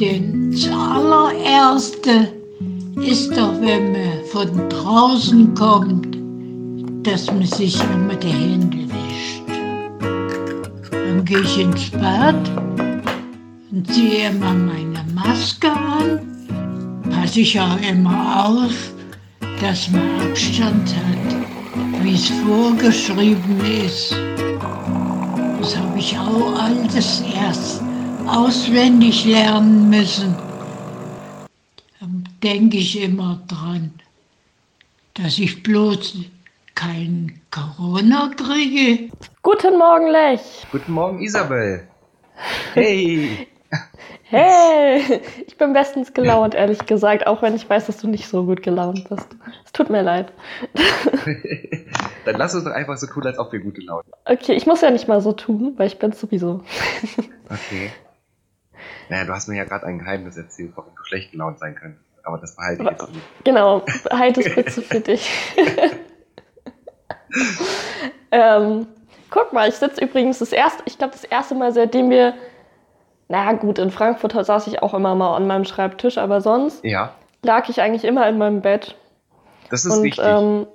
Denn das allererste ist doch, wenn man von draußen kommt, dass man sich immer die Hände wäscht. Dann gehe ich ins Bad und ziehe immer meine Maske an, passe ich auch immer auf, dass man Abstand hat, wie es vorgeschrieben ist. Das habe ich auch alles erst auswendig lernen müssen. Denke ich immer dran, dass ich bloß kein Corona kriege. Guten Morgen, Lech. Guten Morgen, Isabel. Hey. Hey, ich bin bestens gelaunt, ehrlich gesagt, auch wenn ich weiß, dass du nicht so gut gelaunt bist. Es tut mir leid. Dann lass uns doch einfach so tun, als ob wir gute Laune Okay, ich muss ja nicht mal so tun, weil ich bin sowieso. Okay. Naja, du hast mir ja gerade ein Geheimnis erzählt, warum du schlecht gelaunt sein könntest. Aber das behalte ich jetzt nicht. Genau, halt es bitte für dich. ähm, guck mal, ich sitze übrigens das erste, ich glaube das erste Mal, seitdem wir, naja gut, in Frankfurt saß ich auch immer mal an meinem Schreibtisch, aber sonst Ja, lag ich eigentlich immer in meinem Bett. das ist und, wichtig. ähm,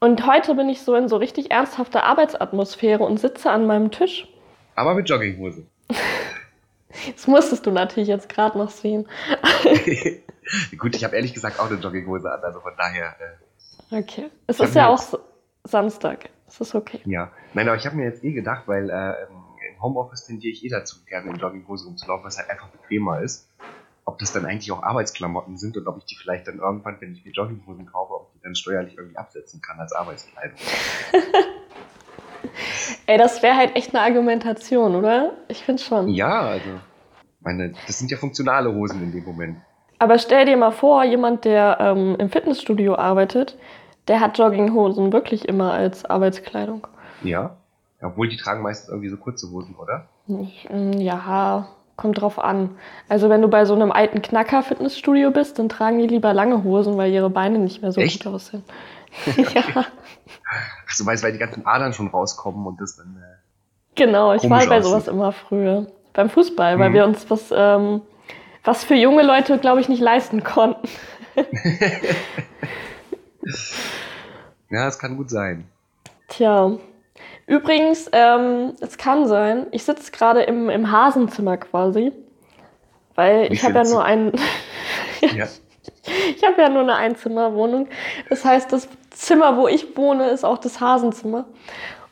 und heute bin ich so in so richtig ernsthafter Arbeitsatmosphäre und sitze an meinem Tisch. Aber mit Jogginghose. Das musstest du natürlich jetzt gerade noch sehen. Gut, ich habe ehrlich gesagt auch eine Jogginghose an, also von daher, äh, Okay. Es ist ja auch Samstag. Es ist okay. ja. Nein, aber ich habe mir jetzt eh gedacht, weil äh, im Homeoffice tendiere ich eh dazu, gerne in Jogginghose rumzulaufen, was halt einfach bequemer ist. Ob das dann eigentlich auch Arbeitsklamotten sind und ob ich die vielleicht dann irgendwann, wenn ich mir Jogginghosen kaufe, ob ich die dann steuerlich irgendwie absetzen kann als Arbeitskleidung. Ey, das wäre halt echt eine Argumentation, oder? Ich finde schon. Ja, also, meine, das sind ja funktionale Hosen in dem Moment. Aber stell dir mal vor, jemand, der ähm, im Fitnessstudio arbeitet, der hat Jogginghosen wirklich immer als Arbeitskleidung. Ja. Obwohl die tragen meistens irgendwie so kurze Hosen, oder? Mm, Ja, kommt drauf an. Also wenn du bei so einem alten Knacker-Fitnessstudio bist, dann tragen die lieber lange Hosen, weil ihre Beine nicht mehr so Echt? gut aussehen. ja, du weißt, weil die ganzen Adern schon rauskommen und das dann. Äh, genau. Ich war bei sowas immer früher. Beim Fußball, weil Mhm. wir uns was, ähm, was für junge Leute, glaube ich, nicht leisten konnten. ja, das kann gut sein. Tja. Übrigens, ähm, es kann sein, ich sitze gerade im, im Hasenzimmer quasi, weil Wie ich habe ja nur ein, Ja. ich habe ja nur eine Einzimmerwohnung. Das heißt, das Zimmer, wo ich wohne, ist auch das Hasenzimmer.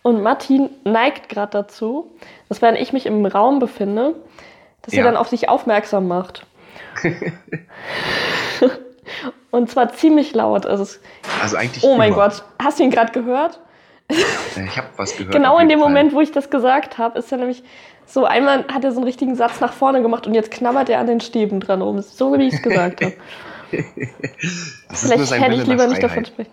Und Martin neigt gerade dazu, dass wenn ich mich im Raum befinde, dass Ja. er dann auf sich aufmerksam macht. Und zwar ziemlich laut. Also es, Also eigentlich. oh mein immer. Gott, hast du ihn gerade gehört? Ich habe was gehört. Genau in dem Fall. Moment, wo ich das gesagt habe, ist er nämlich so einmal hat er so einen richtigen Satz nach vorne gemacht und jetzt knabbert er an den Stäben dran rum. So wie ich es gesagt habe. Ist Vielleicht hätte ich lieber nach nicht davon Freiheit. sprechen.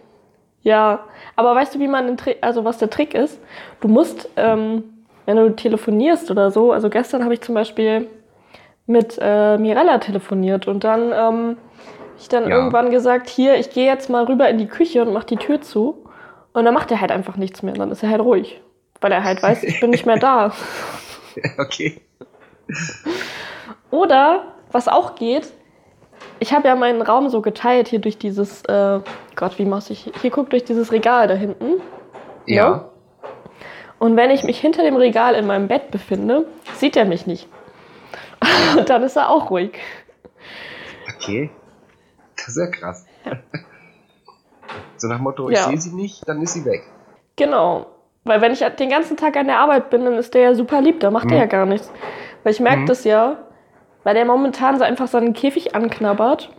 Ja, aber weißt du, wie man den Trick, also was der Trick ist? Du musst, ähm, wenn du telefonierst oder so, also gestern habe ich zum Beispiel mit äh, Mirella telefoniert und dann ähm, ich dann Ja. irgendwann gesagt, hier, ich gehe jetzt mal rüber in die Küche und mach die Tür zu. Und dann macht er halt einfach nichts mehr, dann ist er halt ruhig. Weil er halt weiß, ich bin nicht mehr da. Okay. Oder, was auch geht, ich habe ja meinen Raum so geteilt hier durch dieses, äh, Gott, wie muss ich, hier guck durch dieses Regal da hinten. Ja. Und wenn ich mich hinter dem Regal in meinem Bett befinde, sieht er mich nicht. Und dann ist er auch ruhig. Okay. Das ist ja krass. so nach dem Motto, Ja. ich sehe sie nicht, dann ist sie weg. Genau. Weil wenn ich den ganzen Tag an der Arbeit bin, dann ist der ja super lieb, da macht der Mhm. ja gar nichts. Weil ich merke Mhm. das ja, weil der momentan so einfach seinen Käfig anknabbert.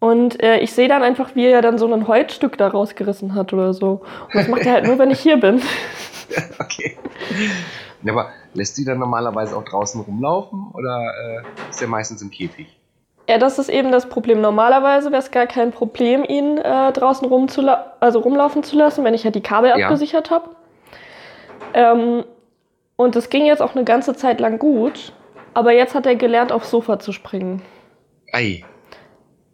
Und äh, ich sehe dann einfach, wie er dann so ein Holzstück da rausgerissen hat oder so. Und das macht er halt nur, wenn ich hier bin. Okay. Ja, aber lässt sie dann normalerweise auch draußen rumlaufen oder äh, ist er meistens im Käfig? Ja, das ist eben das Problem. Normalerweise wäre es gar kein Problem, ihn äh, draußen rumzula also rumlaufen zu lassen, wenn ich halt die Kabel Ja. abgesichert habe. Ähm, und es ging jetzt auch eine ganze Zeit lang gut. Aber jetzt hat er gelernt, aufs Sofa zu springen. Ei.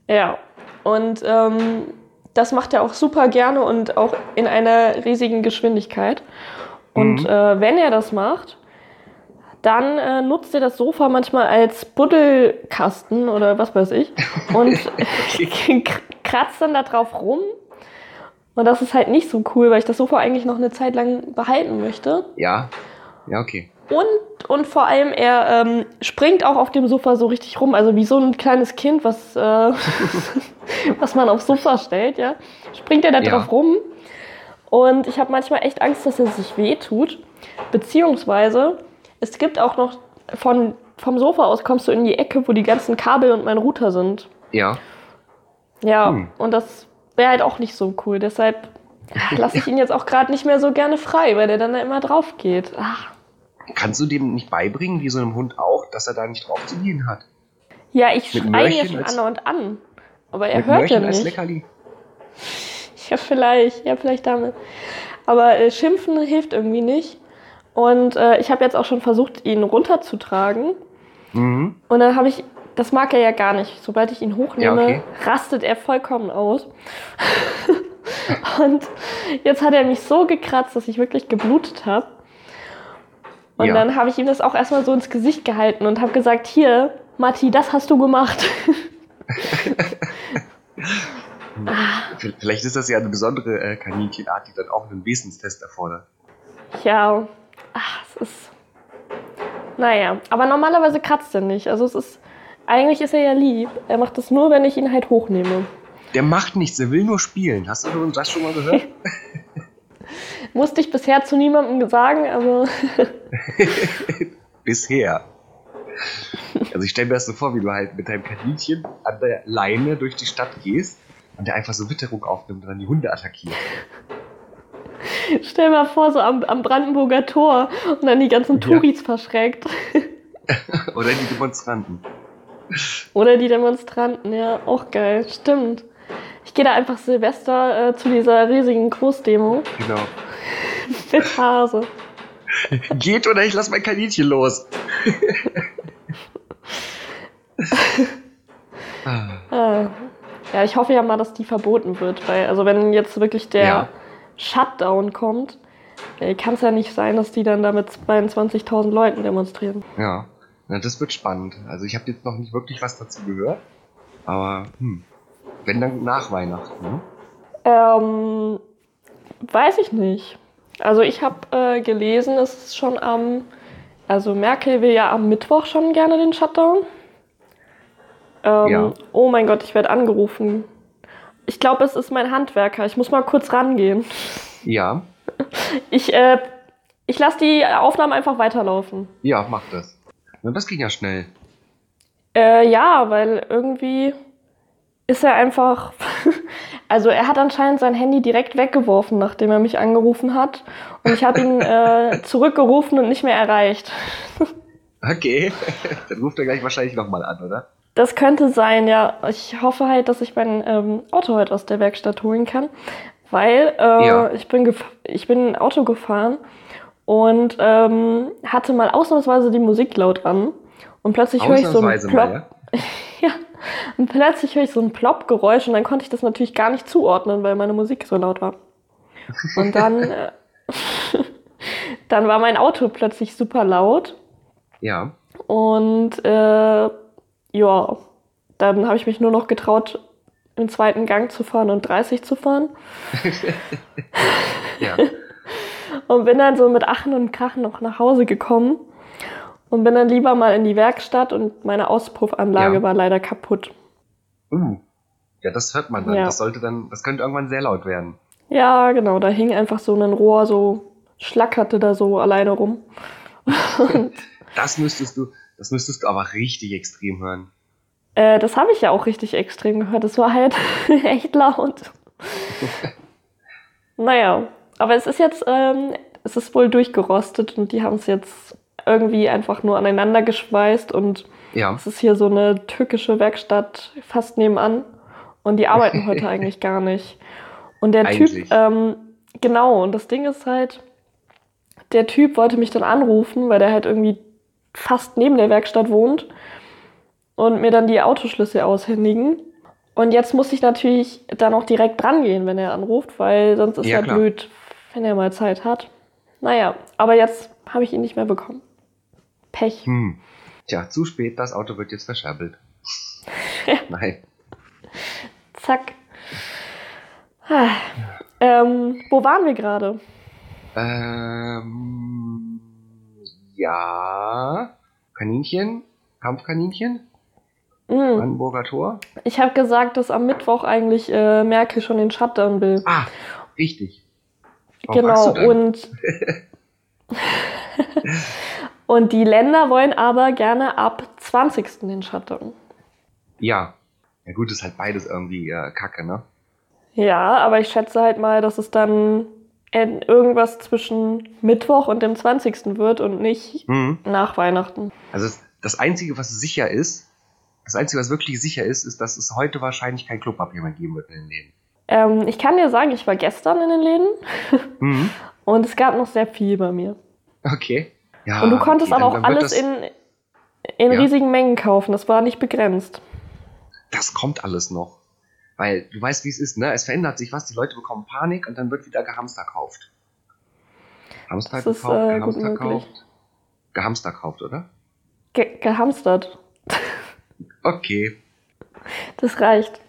Ja. Und ähm, das macht er auch super gerne und auch in einer riesigen Geschwindigkeit. Und Mhm. äh, wenn er das macht, dann äh, nutzt er das Sofa manchmal als Buddelkasten oder was weiß ich und kratzt dann da drauf rum. Und das ist halt nicht so cool, weil ich das Sofa eigentlich noch eine Zeit lang behalten möchte. Ja, ja, okay. Und, und vor allem, er ähm, springt auch auf dem Sofa so richtig rum, also wie so ein kleines Kind, was, äh, was man aufs Sofa stellt, ja. Springt er da Ja. drauf rum. Und ich habe manchmal echt Angst, dass er sich wehtut. Beziehungsweise, es gibt auch noch von, vom Sofa aus kommst du in die Ecke, wo die ganzen Kabel und mein Router sind. Ja. Ja, Hm. und das wäre halt auch nicht so cool. Deshalb lasse ich ihn jetzt auch gerade nicht mehr so gerne frei, weil der dann da immer drauf geht. Ach. Kannst du dem nicht beibringen, wie so einem Hund auch, dass er da nicht drauf zu gehen hat? Ja, ich schreie ihn ja schon als- an und an. Aber er hört ja Möhrchen als nicht. Leckerli? Ja, vielleicht. Ja, vielleicht damit. Aber äh, Schimpfen hilft irgendwie nicht. Und äh, ich habe jetzt auch schon versucht, ihn runterzutragen. Mhm. Und dann habe ich, das mag er ja gar nicht. Sobald ich ihn hochnehme, Ja, okay. rastet er vollkommen aus. und jetzt hat er mich so gekratzt, dass ich wirklich geblutet habe. Und Ja. dann habe ich ihm das auch erstmal so ins Gesicht gehalten und habe gesagt, hier, Matti, das hast du gemacht. V- Vielleicht ist das ja eine besondere äh, Kaninchenart, die dann auch einen Wesenstest erfordert. Ja, ach, es ist. Naja, aber normalerweise kratzt er nicht. Also es ist. Eigentlich ist er ja lieb. Er macht das nur, wenn ich ihn halt hochnehme. Der macht nichts, der will nur spielen. Hast du das schon mal gehört? Musste ich bisher zu niemandem sagen, aber. Bisher. Also ich stelle mir das so vor, wie du halt mit deinem Kaninchen an der Leine durch die Stadt gehst und der einfach so Witterung aufnimmt und dann die Hunde attackiert. Stell mal vor, so am, am Brandenburger Tor und dann die ganzen Ja. Touris verschreckt. Oder die Demonstranten. Oder die Demonstranten, ja, auch geil. Stimmt. Ich gehe da einfach Silvester äh, zu dieser riesigen Großdemo Genau. mit Hase. Geht oder ich lass mein Kaninchen los. Ah, Ah. Ja, ich hoffe ja mal, dass die verboten wird, weil, also wenn jetzt wirklich der Ja. Shutdown kommt, kann es ja nicht sein, dass die dann da mit 22.000 Leuten demonstrieren. ja. Na, das wird spannend. Also ich habe jetzt noch nicht wirklich was dazu gehört. Aber hm. Wenn dann nach Weihnachten. Ne? Ähm, weiß ich nicht. Also ich habe äh, gelesen, es ist schon am, also Merkel will ja am Mittwoch schon gerne den Shutdown. Ähm, Ja. Oh mein Gott, ich werde angerufen. Ich glaube, es ist mein Handwerker. Ich muss mal kurz rangehen. Ja. Ich, äh, ich lasse die Aufnahmen einfach weiterlaufen. Ja, mach das. Das ging ja schnell. Äh, ja, weil irgendwie ist er einfach. also er hat anscheinend sein Handy direkt weggeworfen, nachdem er mich angerufen hat. Und ich habe ihn äh, zurückgerufen und nicht mehr erreicht. Okay. dann ruft er gleich wahrscheinlich nochmal an, oder? Das könnte sein, ja. Ich hoffe halt, dass ich mein ähm, Auto heute aus der Werkstatt holen kann. Weil äh, Ja. ich, bin ich bin Auto gefahren und ähm, hatte mal ausnahmsweise die Musik laut an. Und plötzlich höre ich so ein Ausnahmsweise Plop. mal, ja? Ja, und plötzlich höre ich so ein Plopp-Geräusch und dann konnte ich das natürlich gar nicht zuordnen, weil meine Musik so laut war. Und dann, äh, dann war mein Auto plötzlich super laut Ja. und äh, ja, dann habe ich mich nur noch getraut, im zweiten Gang zu fahren und 30 zu fahren Ja. und bin dann so mit Achen und Krachen noch nach Hause gekommen und bin dann lieber mal in die Werkstatt und meine Auspuffanlage Ja. war leider kaputt. Uh. Ja, das hört man dann. Ja. Das sollte dann, das könnte irgendwann sehr laut werden. Ja, genau, da hing einfach so ein Rohr, so schlackerte da so alleine rum. Das müsstest du, das müsstest du aber richtig extrem hören. Äh, das habe ich ja auch richtig extrem gehört. Das war halt echt laut. naja, aber es ist jetzt, ähm, es ist wohl durchgerostet und die haben es jetzt irgendwie einfach nur aneinander geschweißt und Ja. es ist hier so eine türkische Werkstatt fast nebenan und die arbeiten heute eigentlich gar nicht. Und der Eigentlich. Typ, ähm, genau, und das Ding ist halt, der Typ wollte mich dann anrufen, weil der halt irgendwie fast neben der Werkstatt wohnt und mir dann die Autoschlüssel aushändigen. Und jetzt muss ich natürlich dann auch direkt dran gehen, wenn er anruft, weil sonst ist Ja, ja klar. blöd, wenn er mal Zeit hat. Naja, aber jetzt habe ich ihn nicht mehr bekommen. Pech. Hm. Tja, zu spät, das Auto wird jetzt verscherbelt. Nein. Zack. Ah. Ähm, wo waren wir gerade? Ähm, ja. Kaninchen? Kampfkaninchen? Hm. Brandenburger Tor? Ich habe gesagt, dass am Mittwoch eigentlich äh, Merkel schon den Shutdown will. Ah, richtig. Warum genau, und, und die Länder wollen aber gerne ab 20. den Shutdown. Ja. Ja gut, ist halt beides irgendwie äh, Kacke, ne? Ja, aber ich schätze halt mal, dass es dann irgendwas zwischen Mittwoch und dem 20. wird und nicht Mhm. nach Weihnachten. Also das, das Einzige, was sicher ist, das Einzige, was wirklich sicher ist, ist, dass es heute wahrscheinlich kein Klopapier mehr geben wird in den Läden. Ähm, ich kann dir sagen, ich war gestern in den Läden Mhm. und es gab noch sehr viel bei mir. Okay. Ja, und du konntest aber auch alles in, in Ja. riesigen Mengen kaufen. Das war nicht begrenzt. Das kommt alles noch. Weil du weißt, wie es ist, ne? Es verändert sich was, die Leute bekommen Panik und dann wird wieder gehamster kauft. Hamster Das ist, gekauft, äh, gut gehamster möglich. kauft. Gehamster kauft, oder? Ge gehamstert. Okay. Das reicht.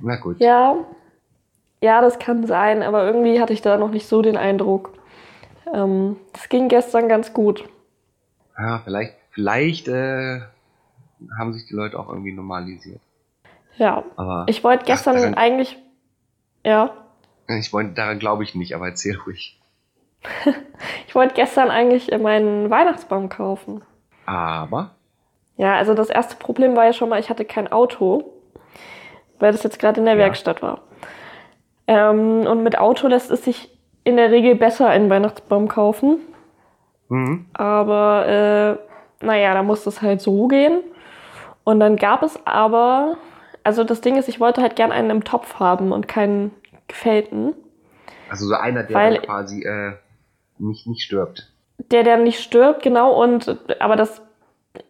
Na gut. Ja, ja, das kann sein, aber irgendwie hatte ich da noch nicht so den Eindruck. Ähm, das ging gestern ganz gut. Ja, vielleicht, vielleicht äh, haben sich die Leute auch irgendwie normalisiert. Ja, Aber ich wollte gestern daran- eigentlich, ja, ich wollte, daran glaube ich nicht, aber erzähl ruhig. ich wollte gestern eigentlich meinen Weihnachtsbaum kaufen. Aber, Ja, also das erste Problem war ja schon mal, ich hatte kein Auto, weil das jetzt gerade in der Ja. Werkstatt war. Ähm, und mit Auto lässt es sich in der Regel besser einen Weihnachtsbaum kaufen. mhm. Aber äh, naja, da muss es halt so gehen. Und dann gab es aber, also das Ding ist, ich wollte halt gern einen im Topf haben und keinen gefällten. also so einer, der Weil- dann quasi äh, nicht, nicht stirbt. Der, der nicht stirbt, genau. Und aber das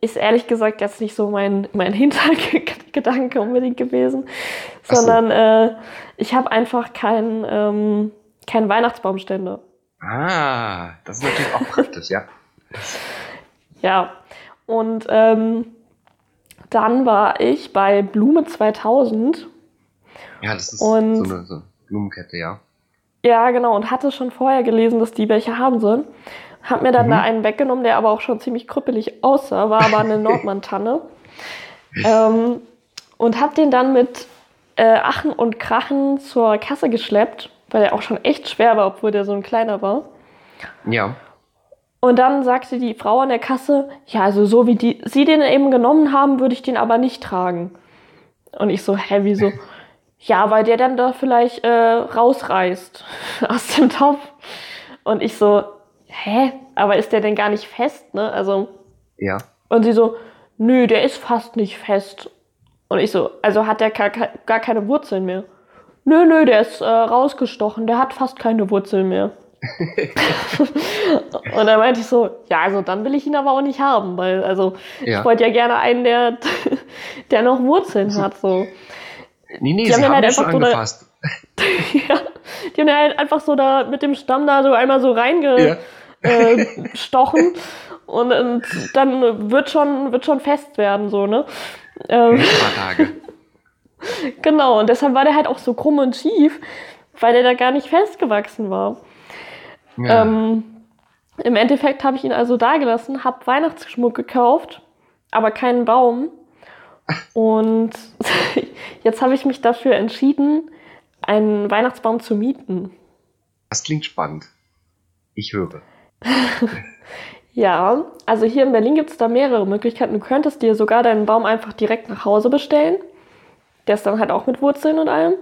ist ehrlich gesagt jetzt nicht so mein, mein Hintergedanke unbedingt gewesen. Ach so. Sondern äh, ich habe einfach keinen ähm, keinen Weihnachtsbaumständer. Ah, das ist natürlich auch praktisch, ja. Ja. Und ähm, dann war ich bei Blume 2000 Ja, das ist Und- so eine, so eine Blumenkette, ja. Ja, genau, und hatte schon vorher gelesen, dass die welche haben sollen. Hab mir dann Mhm. da einen weggenommen, der aber auch schon ziemlich krüppelig aussah, war aber eine Nordmann-Tanne. ähm, und hab den dann mit äh, Achen und Krachen zur Kasse geschleppt, weil der auch schon echt schwer war, obwohl der so ein kleiner war. Ja. Und dann sagte die Frau an der Kasse, ja, also so wie die, sie den eben genommen haben, würde ich den aber nicht tragen. Und ich so, hä, wieso? Ja, weil der dann da vielleicht äh, rausreißt aus dem Topf. Und ich so, hä? Aber ist der denn gar nicht fest, ne? Also, Ja. und sie so, nö, der ist fast nicht fest. Und ich so, also hat der gar, gar keine Wurzeln mehr. Nö, nö, der ist äh, rausgestochen, der hat fast keine Wurzeln mehr. und dann meinte ich so, ja, also dann will ich ihn aber auch nicht haben, weil, also, Ja. ich wollte ja gerne einen, der, der noch Wurzeln hat, so. Nee, nee, Die sie haben haben, halt einfach so angefasst. ja, die haben ja halt einfach so da mit dem Stamm da so einmal so Ja. reingestochen und, und dann wird schon, wird schon fest werden, so, ne? Ähm, Ein paar Tage. Genau, und deshalb war der halt auch so krumm und schief, weil der da gar nicht festgewachsen war. Ja. Ähm, Im Endeffekt habe ich ihn also da gelassen, habe Weihnachtsschmuck gekauft, aber keinen Baum. Und jetzt habe ich mich dafür entschieden, einen Weihnachtsbaum zu mieten. das klingt spannend. Ich höre. Ja, also hier in Berlin gibt es da mehrere Möglichkeiten. Du könntest dir sogar deinen Baum einfach direkt nach Hause bestellen. Der ist dann halt auch mit Wurzeln und allem.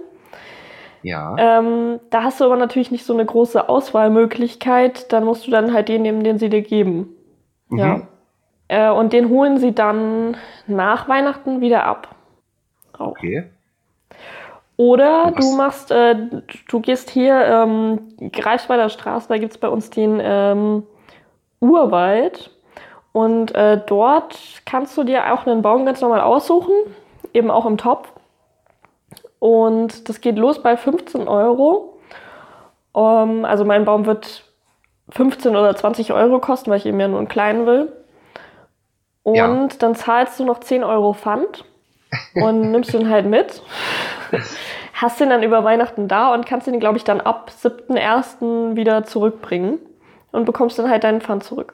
Ja. Ähm, da hast du aber natürlich nicht so eine große Auswahlmöglichkeit. Dann musst du dann halt den nehmen, den sie dir geben. Mhm. Ja. Äh, und den holen sie dann nach Weihnachten wieder ab. Auch. Okay. Oder Was? du machst, äh, du gehst hier, ähm, Greifswalder Straße, da gibt's bei uns den ähm, Urwald. Und äh, dort kannst du dir auch einen Baum ganz normal aussuchen, eben auch im Topf. Und das geht los bei 15 Euro. Ähm, also mein Baum wird 15 oder 20 Euro kosten, weil ich eben ja nur einen kleinen will. Und Ja. dann zahlst du noch 10 Euro Pfand und nimmst den halt mit. Hast den dann über Weihnachten da und kannst den, glaube ich, dann ab 7.1. wieder zurückbringen und bekommst dann halt deinen Pfand zurück.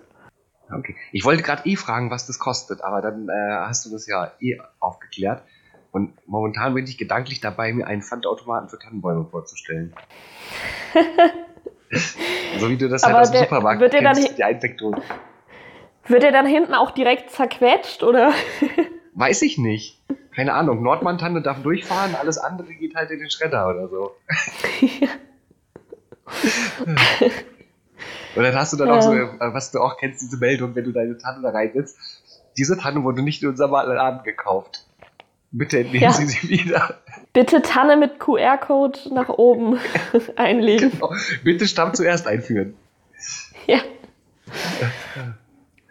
Okay. Ich wollte gerade eh fragen, was das kostet, aber dann äh, hast du das ja eh aufgeklärt. Und momentan bin ich gedanklich dabei, mir einen Pfandautomaten für Tannenbäume vorzustellen. so wie du das halt aus dem Supermarkt wird der dann kennst, hi- die. Wird der dann hinten auch direkt zerquetscht oder? Weiß ich nicht. Keine Ahnung. Nordmann-Tanne darf durchfahren, alles andere geht halt in den Schredder oder so. Und dann hast du dann auch so, Ja. äh, was du auch kennst, diese Meldung, wenn du deine Tanne da reinsetzt. Diese Tanne wurde nicht in unserem Laden gekauft. Bitte entnehmen Ja. Sie sie wieder. Bitte Tanne mit QR-Code nach oben einlegen. Genau. Bitte Stamm zuerst einführen. Ja.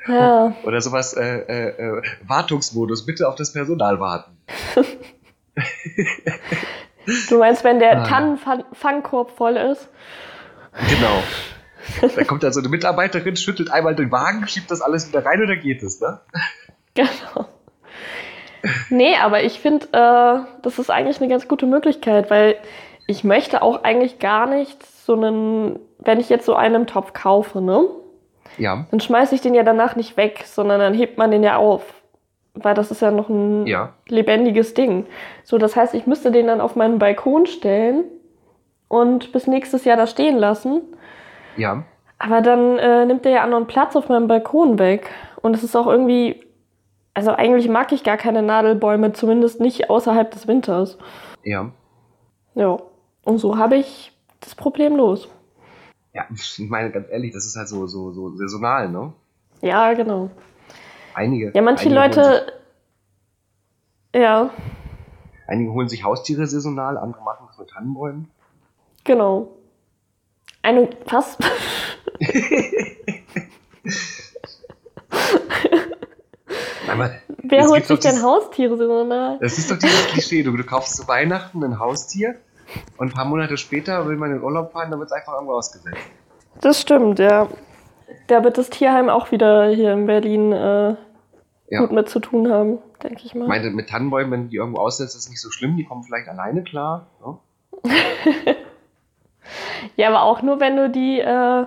Ja, Oder sowas, äh, äh, äh, Wartungsmodus, bitte auf das Personal warten. du meinst, wenn der Ah. Tannenfangkorb voll ist? Genau. Da kommt dann so eine Mitarbeiterin, schüttelt einmal den Wagen, schiebt das alles wieder rein und dann geht es, ne? Genau. Nee, aber ich finde, äh, das ist eigentlich eine ganz gute Möglichkeit, weil ich möchte auch eigentlich gar nicht so einen, wenn ich jetzt so einen Topf kaufe, ne? Ja, Dann schmeiße ich den ja danach nicht weg, sondern dann hebt man den ja auf. Weil das ist ja noch ein ja. lebendiges Ding. So, das heißt, ich müsste den dann auf meinen Balkon stellen und bis nächstes Jahr da stehen lassen. Ja. Aber dann äh, nimmt der ja anderen Platz auf meinem Balkon weg. Und es ist auch irgendwie. Also eigentlich mag ich gar keine Nadelbäume, zumindest nicht außerhalb des Winters. Ja. Ja. Und so habe ich das Problem los. Ja, ich meine, ganz ehrlich, das ist halt so, so, so saisonal, ne? Ja, genau. Einige. Ja, manche einige Leute. Ja, sich, einige holen sich Haustiere saisonal, andere machen das mit Tannenbäumen. genau. Eine. Was? Einmal, Wer holt sich denn Haustiere saisonal? das ist doch dieses Klischee, du, du kaufst zu Weihnachten ein Haustier und ein paar Monate später will man in den Urlaub fahren, dann wird es einfach irgendwo ausgesetzt. Das stimmt, ja. Da wird das Tierheim auch wieder hier in Berlin äh, Ja. gut mit zu tun haben, denke ich Ich mal. meine, mit Tannenbäumen, wenn die irgendwo aussetzt, ist es nicht so schlimm, die kommen vielleicht alleine klar. Ne? Ja, aber auch nur, wenn du die, äh,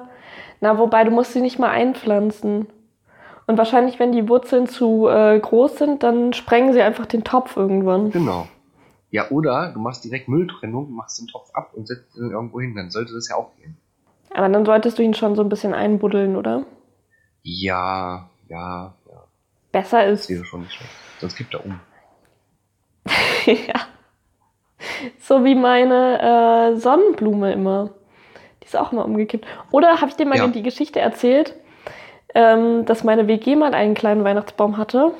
na, wobei du musst sie nicht mal einpflanzen. Und wahrscheinlich, wenn die Wurzeln zu äh, groß sind, dann sprengen sie einfach den Topf irgendwann. Genau. Ja, oder du machst direkt Mülltrennung, machst den Topf ab und setzt ihn irgendwo hin, dann sollte das ja auch gehen. Aber dann solltest du ihn schon so ein bisschen einbuddeln, oder? Ja, ja, ja. Besser Das ist. wäre schon nicht schlecht. Sonst kippt er um. ja. So wie meine äh, Sonnenblume immer. Die ist auch immer umgekippt. Oder habe ich dir mal Ja. die Geschichte erzählt, ähm, dass meine WG mal einen kleinen Weihnachtsbaum hatte?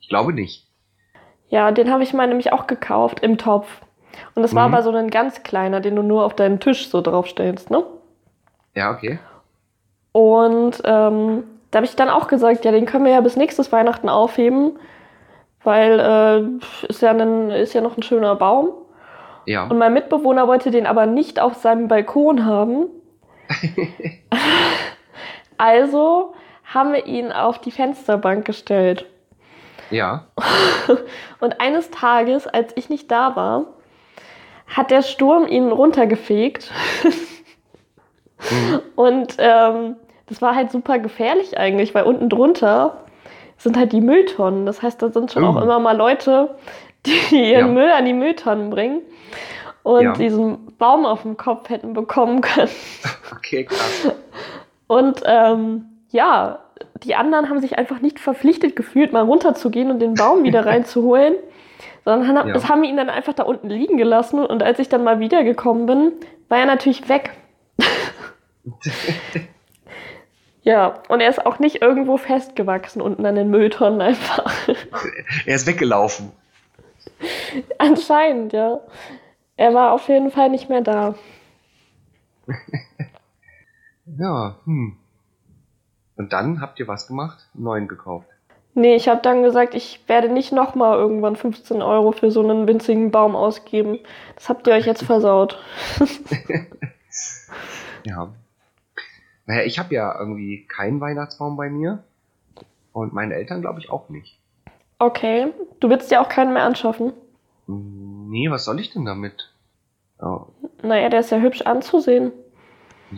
Ich glaube nicht. Ja, den habe ich mal nämlich auch gekauft im Topf. Und das war Mhm. aber so ein ganz kleiner, den du nur auf deinen Tisch so draufstellst, ne? Ja, okay. Und ähm, da habe ich dann auch gesagt, ja, den können wir ja bis nächstes Weihnachten aufheben, weil äh, ist, ja ein, ist ja noch ein schöner Baum. Ja. Und mein Mitbewohner wollte den aber nicht auf seinem Balkon haben. also haben wir ihn auf die Fensterbank gestellt. Ja. Und eines Tages, als ich nicht da war, hat der Sturm ihn runtergefegt. Mhm. Und ähm, das war halt super gefährlich eigentlich, weil unten drunter sind halt die Mülltonnen. Das heißt, da sind schon Oh. auch immer mal Leute, die ihren Ja. Müll an die Mülltonnen bringen und Ja. diesen Baum auf dem Kopf hätten bekommen können. Okay, krass. Und ähm, ja, die anderen haben sich einfach nicht verpflichtet gefühlt, mal runterzugehen und den Baum wieder reinzuholen, sondern haben, Ja. das haben ihn dann einfach da unten liegen gelassen. Und als ich dann mal wiedergekommen bin, war er natürlich weg. ja, und er ist auch nicht irgendwo festgewachsen unten an den Mülltonnen einfach. Er ist weggelaufen. Anscheinend, ja. Er war auf jeden Fall nicht mehr da. Ja, hm. Und dann habt ihr was gemacht? Neuen gekauft. Nee, ich habe dann gesagt, ich werde nicht nochmal irgendwann 15 Euro für so einen winzigen Baum ausgeben. Das habt ihr euch jetzt versaut. Ja. Naja, ich habe ja irgendwie keinen Weihnachtsbaum bei mir. Und meine Eltern glaube ich auch nicht. Okay. Du willst dir auch keinen mehr anschaffen? Nee, was soll ich denn damit? Oh. Naja, der ist ja hübsch anzusehen.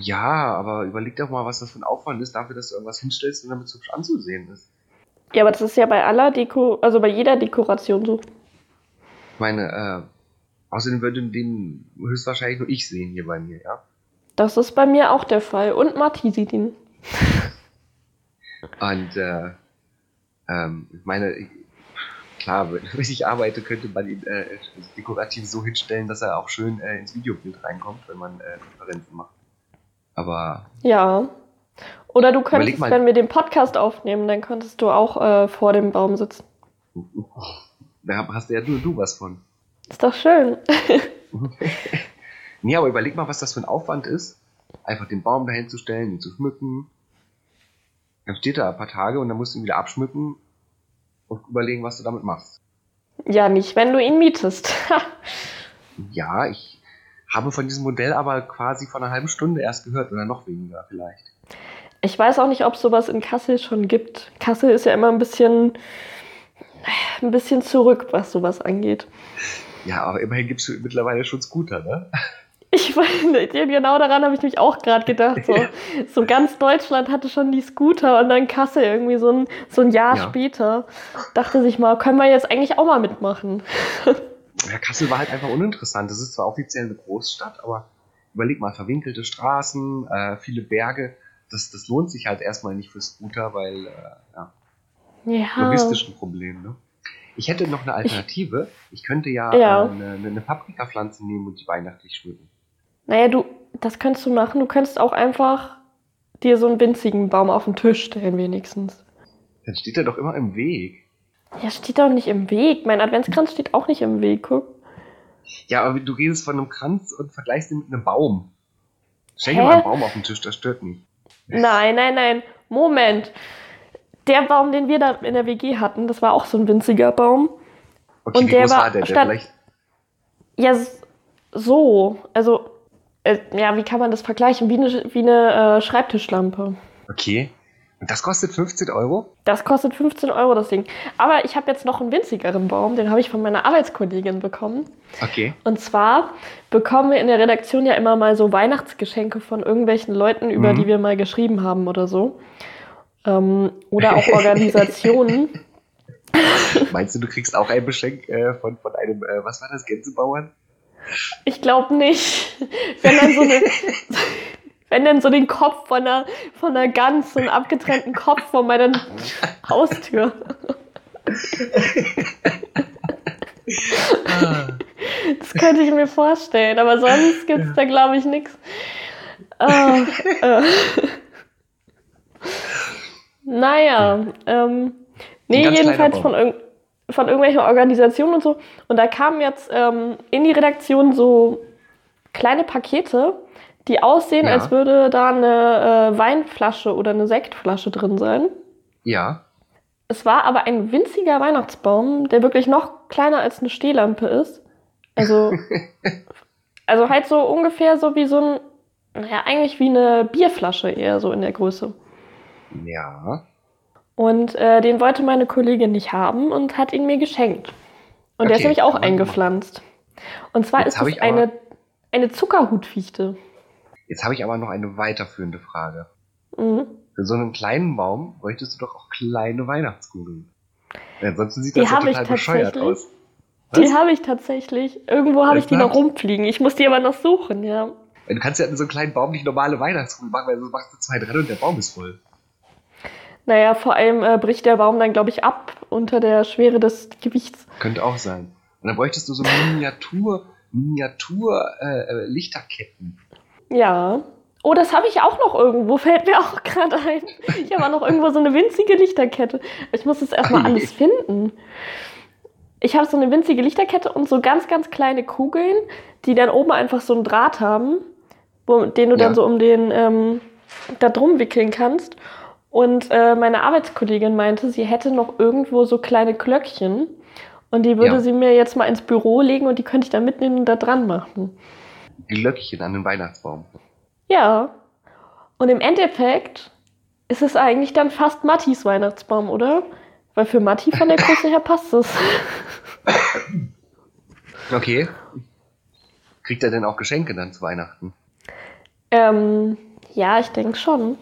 Ja, aber überleg doch mal, was das für ein Aufwand ist, dafür, dass du irgendwas hinstellst und damit es hübsch anzusehen ist. Ja, aber das ist ja bei aller Deko, also bei jeder Dekoration so. Ich meine, äh, außerdem würde den höchstwahrscheinlich nur ich sehen hier bei mir, ja? Das ist bei mir auch der Fall. Und Matti sieht ihn. Und äh, ähm, ich meine, klar, wenn ich arbeite, könnte man ihn äh, dekorativ so hinstellen, dass er auch schön äh, ins Videobild reinkommt, wenn man äh, Konferenzen macht. Aber Ja. Oder du könntest, mal. wenn wir den Podcast aufnehmen, dann könntest du auch äh, vor dem Baum sitzen. da hast ja nur du was von. Ist doch schön. Nee, aber überleg mal, was das für ein Aufwand ist, einfach den Baum dahin zu stellen, ihn zu schmücken. Dann steht er ein paar Tage und dann musst du ihn wieder abschmücken und überlegen, was du damit machst. Ja, nicht, wenn du ihn mietest. Ja, ich habe von diesem Modell aber quasi vor einer halben Stunde erst gehört oder noch weniger vielleicht. Ich weiß auch nicht, ob es sowas in Kassel schon gibt. Kassel ist ja immer ein bisschen, ein bisschen zurück, was sowas angeht. Ja, aber immerhin gibt es mittlerweile schon Scooter, ne? Ich weiß, genau daran habe ich mich auch gerade gedacht. So, so ganz Deutschland hatte schon die Scooter und dann Kassel irgendwie so ein, so ein Jahr Ja. später. Dachte sich mal, können wir jetzt eigentlich auch mal mitmachen? Ja, Kassel war halt einfach uninteressant. Das ist zwar offiziell eine Großstadt, aber überleg mal, verwinkelte Straßen, äh, viele Berge. Das, das lohnt sich halt erstmal nicht für Scooter, weil, äh, ja, Ja. logistisch ein Problem, ne? Ich hätte noch eine Alternative. Ich könnte ja, Ja. Äh, eine, eine Paprikapflanze nehmen und die weihnachtlich schmücken. Naja, du, das könntest du machen. Du könntest auch einfach dir so einen winzigen Baum auf den Tisch stellen, wenigstens. Dann steht er doch immer im Weg. Ja, steht doch nicht im Weg. Mein Adventskranz steht auch nicht im Weg, guck. Ja, aber du redest von einem Kranz und vergleichst ihn mit einem Baum. Hä? mal einen Baum auf den Tisch, das stört nicht. Nein, nein, nein. Moment. Der Baum, den wir da in der WG hatten, das war auch so ein winziger Baum. Okay, Und wie der groß war war der? statt- vielleicht, Ja, so. Also, äh, ja, wie kann man das vergleichen? Wie eine, wie eine äh, Schreibtischlampe. okay. Und das kostet 15 Euro? Das kostet 15 Euro, das Ding. Aber ich habe jetzt noch einen winzigeren Baum, den habe ich von meiner Arbeitskollegin bekommen. Okay. Und zwar bekommen wir in der Redaktion ja immer mal so Weihnachtsgeschenke von irgendwelchen Leuten, über Mhm. die wir mal geschrieben haben oder so. Ähm, oder auch Organisationen. Meinst du, du kriegst auch ein Geschenk äh, von, von einem, äh, was war das, Gänsebauern? Ich glaube nicht. Wenn dann so eine. Wenn dann so den Kopf von einer, von einer Gans, so einen abgetrennten Kopf vor meiner Haustür. Das könnte ich mir vorstellen, aber sonst gibt es da, glaube ich, nichts. Äh, äh. Naja, ähm, nee, jedenfalls von, irg von irgendwelchen Organisationen und so. Und da kamen jetzt ähm, in die Redaktion so kleine Pakete, die aussehen, Ja. als würde da eine äh, Weinflasche oder eine Sektflasche drin sein. Ja. Es war aber ein winziger Weihnachtsbaum, der wirklich noch kleiner als eine Stehlampe ist. Also, also halt so ungefähr so wie so ein, naja, eigentlich wie eine Bierflasche eher so in der Größe. Ja. Und äh, den wollte meine Kollegin nicht haben und hat ihn mir geschenkt. Und der ist Okay, nämlich auch eingepflanzt. Und zwar Jetzt ist es eine, eine Zuckerhutfichte. Jetzt habe ich aber noch eine weiterführende Frage. Mhm. Für so einen kleinen Baum bräuchtest du doch auch kleine Weihnachtskugeln. Ja, ansonsten sieht Die das ja total bescheuert aus. Die Was? habe ich tatsächlich. Irgendwo habe ich die noch rumfliegen. Ich muss die aber noch suchen, ja. Du kannst ja in so einem kleinen Baum nicht normale Weihnachtskugeln machen, weil sonst machst du zwei dran und der Baum ist voll. Naja, vor allem äh, bricht der Baum dann, glaube ich, ab unter der Schwere des Gewichts. Könnte auch sein. Und dann bräuchtest du so Miniatur, Miniatur äh, äh, Lichterketten. Ja. Oh, das habe ich auch noch irgendwo, fällt mir auch gerade ein. Ich habe auch noch irgendwo so eine winzige Lichterkette. Ich muss das erstmal Ei. alles finden. Ich habe so eine winzige Lichterkette und so ganz, ganz kleine Kugeln, die dann oben einfach so einen Draht haben, wo, den du Ja. dann so um den ähm, da drum wickeln kannst. Und äh, meine Arbeitskollegin meinte, sie hätte noch irgendwo so kleine Glöckchen. Und die würde Ja. sie mir jetzt mal ins Büro legen und die könnte ich dann mitnehmen und da dran machen. Glöckchen an den Weihnachtsbaum. Ja. Und im Endeffekt ist es eigentlich dann fast Mattis Weihnachtsbaum, oder? Weil für Matti von der Größe her passt es. Okay. Kriegt er denn auch Geschenke dann zu Weihnachten? Ähm, ja, ich denke schon.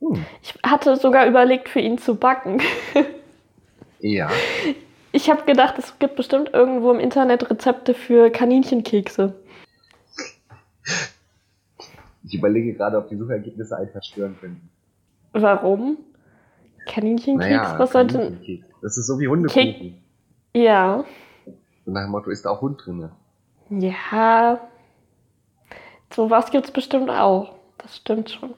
Hm. Ich hatte sogar überlegt, für ihn zu backen. Ja. Ich habe gedacht, es gibt bestimmt irgendwo im Internet Rezepte für Kaninchenkekse. Ich überlege gerade, ob die Suchergebnisse einen verstören könnten. Warum? Kaninchenkeks? Naja, Was sollte. Das ist so wie Hundekuchen. Ja. Und nach dem Motto ist da auch Hund drin. Ja. Sowas gibt's bestimmt auch. Das stimmt schon.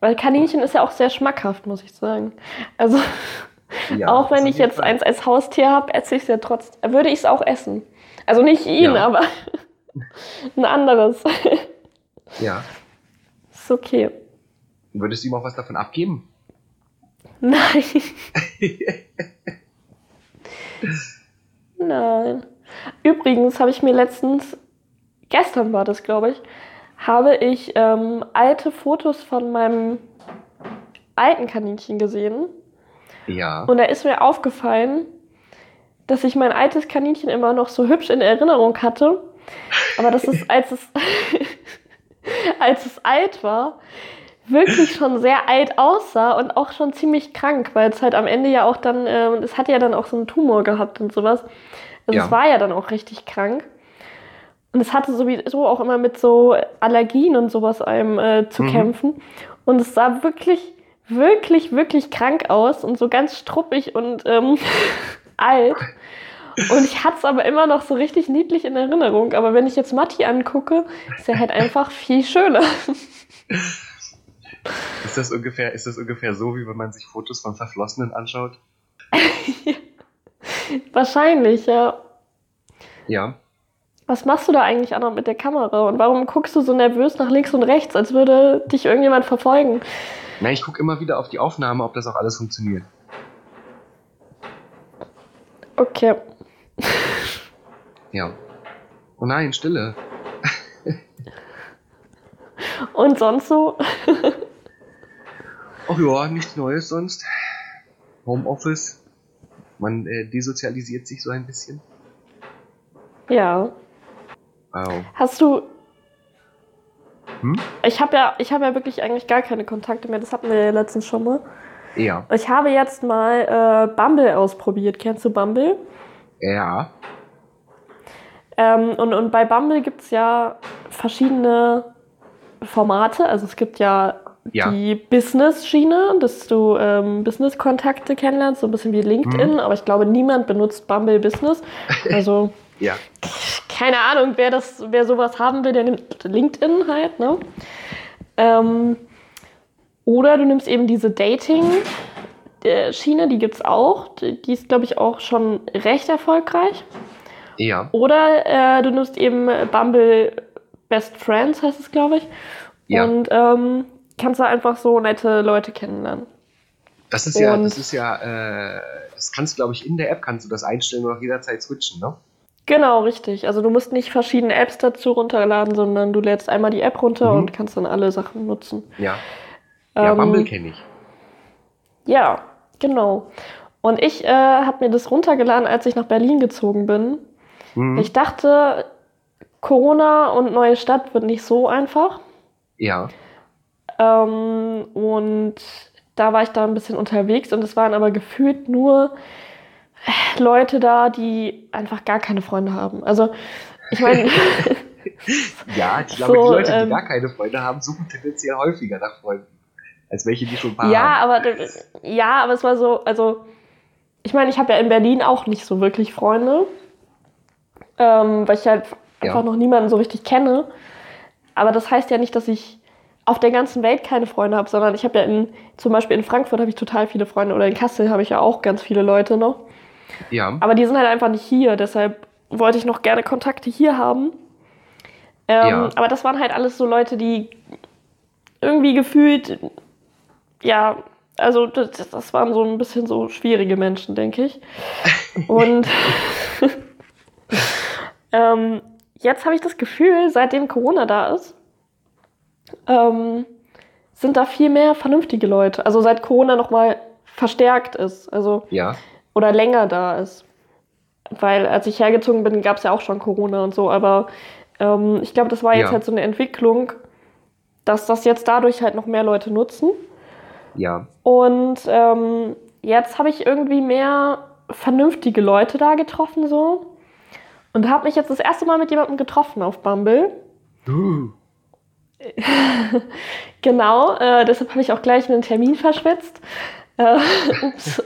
Weil Kaninchen ist ja auch sehr schmackhaft, muss ich sagen. Also, Ja, auch wenn ich jetzt eins als Haustier habe, esse ich es ja trotzdem. Würde ich es auch essen. Also nicht ihn, Ja. aber ein anderes. Ja. ist okay. Würdest du ihm auch was davon abgeben? Nein. Nein. Übrigens habe ich mir letztens, gestern war das, glaube ich, habe ich ähm, alte Fotos von meinem alten Kaninchen gesehen. Ja. Und da ist mir aufgefallen, dass ich mein altes Kaninchen immer noch so hübsch in Erinnerung hatte. Aber dass es, als es, als es alt war, wirklich schon sehr alt aussah und auch schon ziemlich krank, weil es halt am Ende ja auch dann, ähm, es hat ja dann auch so einen Tumor gehabt und sowas. Also Ja. es war ja dann auch richtig krank. Und es hatte sowieso auch immer mit so Allergien und sowas einem äh, zu Mhm. kämpfen. Und es sah wirklich, wirklich, wirklich krank aus und so ganz struppig und ähm, alt. Und ich hatte es aber immer noch so richtig niedlich in Erinnerung. Aber wenn ich jetzt Matti angucke, ist er halt einfach viel schöner. Ist das ungefähr, ist das ungefähr so, wie wenn man sich Fotos von Verflossenen anschaut? Wahrscheinlich, ja. Ja. Was machst du da eigentlich, Anna, mit der Kamera? Und warum guckst du so nervös nach links und rechts, als würde dich irgendjemand verfolgen? Na, ich gucke immer wieder auf die Aufnahme, ob das auch alles funktioniert. Okay. Ja. Oh nein, Stille. Und sonst so? Ach ja, nichts Neues sonst. Homeoffice. Man äh, desozialisiert sich so ein bisschen. Ja. Wow. Hast du. Hm? Ich habe ja, ich habe ja wirklich eigentlich gar keine Kontakte mehr. Das hatten wir ja letztens schon mal. Ja. Ich habe jetzt mal äh, Bumble ausprobiert. Kennst du Bumble? Ja. Ähm, und, und bei Bumble gibt es ja verschiedene Formate. Also es gibt ja, Ja. die Business-Schiene, dass du ähm, Business-Kontakte kennenlernst, so ein bisschen wie LinkedIn. Mhm. Aber ich glaube, niemand benutzt Bumble Business. Also Ja. keine Ahnung, wer das, wer sowas haben will, der nimmt LinkedIn halt, ne? Ähm, oder du nimmst eben diese Dating-Schiene, die gibt's auch. Die ist, glaube ich, auch schon recht erfolgreich. Ja. Oder äh, du nimmst eben Bumble Best Friends, heißt es, glaube ich. Ja. Und ähm, kannst da einfach so nette Leute kennenlernen. Das ist ja, Und- das ist ja, äh, das kannst du, glaube ich, in der App kannst du das einstellen und auch jederzeit switchen, ne? Genau, richtig. Also du musst nicht verschiedene Apps dazu runterladen, sondern du lädst einmal die App runter Mhm. und kannst dann alle Sachen nutzen. Ja. Ja, Ähm, Bumble kenne ich. Ja, genau. Und ich äh, habe mir das runtergeladen, als ich nach Berlin gezogen bin. Mhm. Ich dachte, Corona und neue Stadt wird nicht so einfach. Ja. Ähm, und da war ich da ein bisschen unterwegs und es waren aber gefühlt nur äh, Leute da, die einfach gar keine Freunde haben. Also, ich meine, Ja, ich glaube, So, die Leute, die ähm, gar keine Freunde haben, suchen tendenziell häufiger nach Freunden. Als welche, die schon ein paar ja, haben. aber ja, aber es war so, also ich meine, ich habe ja in Berlin auch nicht so wirklich Freunde, ähm, weil ich halt Ja. einfach noch niemanden so richtig kenne. Aber das heißt ja nicht, dass ich auf der ganzen Welt keine Freunde habe, sondern ich habe ja in, zum Beispiel in Frankfurt habe ich total viele Freunde oder in Kassel habe ich ja auch ganz viele Leute noch. Ja. Aber die sind halt einfach nicht hier, deshalb wollte ich noch gerne Kontakte hier haben. Ähm, Ja. Aber das waren halt alles so Leute, die irgendwie gefühlt, ja, also das, das waren so ein bisschen so schwierige Menschen, denke ich. Und ähm, jetzt habe ich das Gefühl, seitdem Corona da ist, ähm, sind da viel mehr vernünftige Leute. Also seit Corona nochmal verstärkt ist. Also Ja. oder länger da ist. Weil als ich hergezogen bin, gab es ja auch schon Corona und so, aber ähm, ich glaube, das war jetzt Ja. halt so eine Entwicklung, dass das jetzt dadurch halt noch mehr Leute nutzen. Ja. Und ähm, jetzt habe ich irgendwie mehr vernünftige Leute da getroffen so. Und habe mich jetzt das erste Mal mit jemandem getroffen auf Bumble. Genau, äh, deshalb habe ich auch gleich einen Termin verschwitzt. Äh, ups.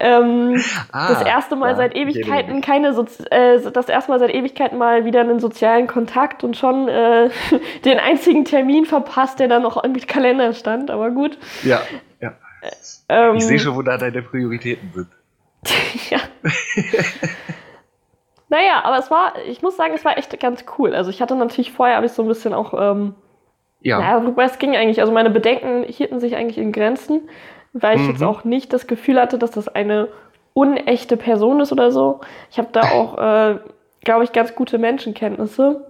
Ähm, Ah, das erste Mal ja, seit Ewigkeiten keine Sozi äh, das erste Mal seit Ewigkeiten mal wieder einen sozialen Kontakt und schon äh, den einzigen Termin verpasst, der dann noch im Kalender stand, aber gut. Ja, ja. Ähm, Ich sehe schon, wo da deine Prioritäten sind. ja. naja, aber es war, ich muss sagen, es war echt ganz cool. Also ich hatte natürlich vorher, habe ich so ein bisschen auch, ähm, Ja. naja, wobei es ging eigentlich, also meine Bedenken hielten sich eigentlich in Grenzen, weil ich Mhm. jetzt auch nicht das Gefühl hatte, dass das eine unechte Person ist oder so. Ich habe da auch, äh, glaube ich, ganz gute Menschenkenntnisse.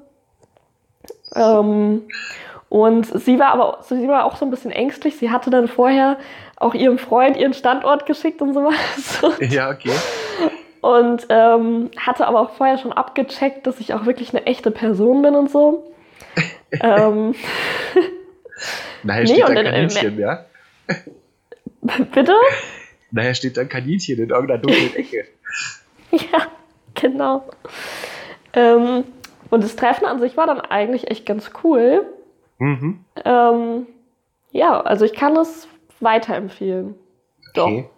Ähm, und sie war aber sie war auch so ein bisschen ängstlich. Sie hatte dann vorher auch ihrem Freund ihren Standort geschickt und sowas. Ja, okay. Und ähm, hatte aber auch vorher schon abgecheckt, dass ich auch wirklich eine echte Person bin und so. ähm, Nee, steht da und ein dann, äh, ja? bitte? Nachher steht da ein Kaninchen in irgendeiner dunklen Ecke. Ja, genau. Ähm, und das Treffen an sich war dann eigentlich echt ganz cool. Mhm. Ähm, ja, also ich kann es weiterempfehlen. Doch. Okay.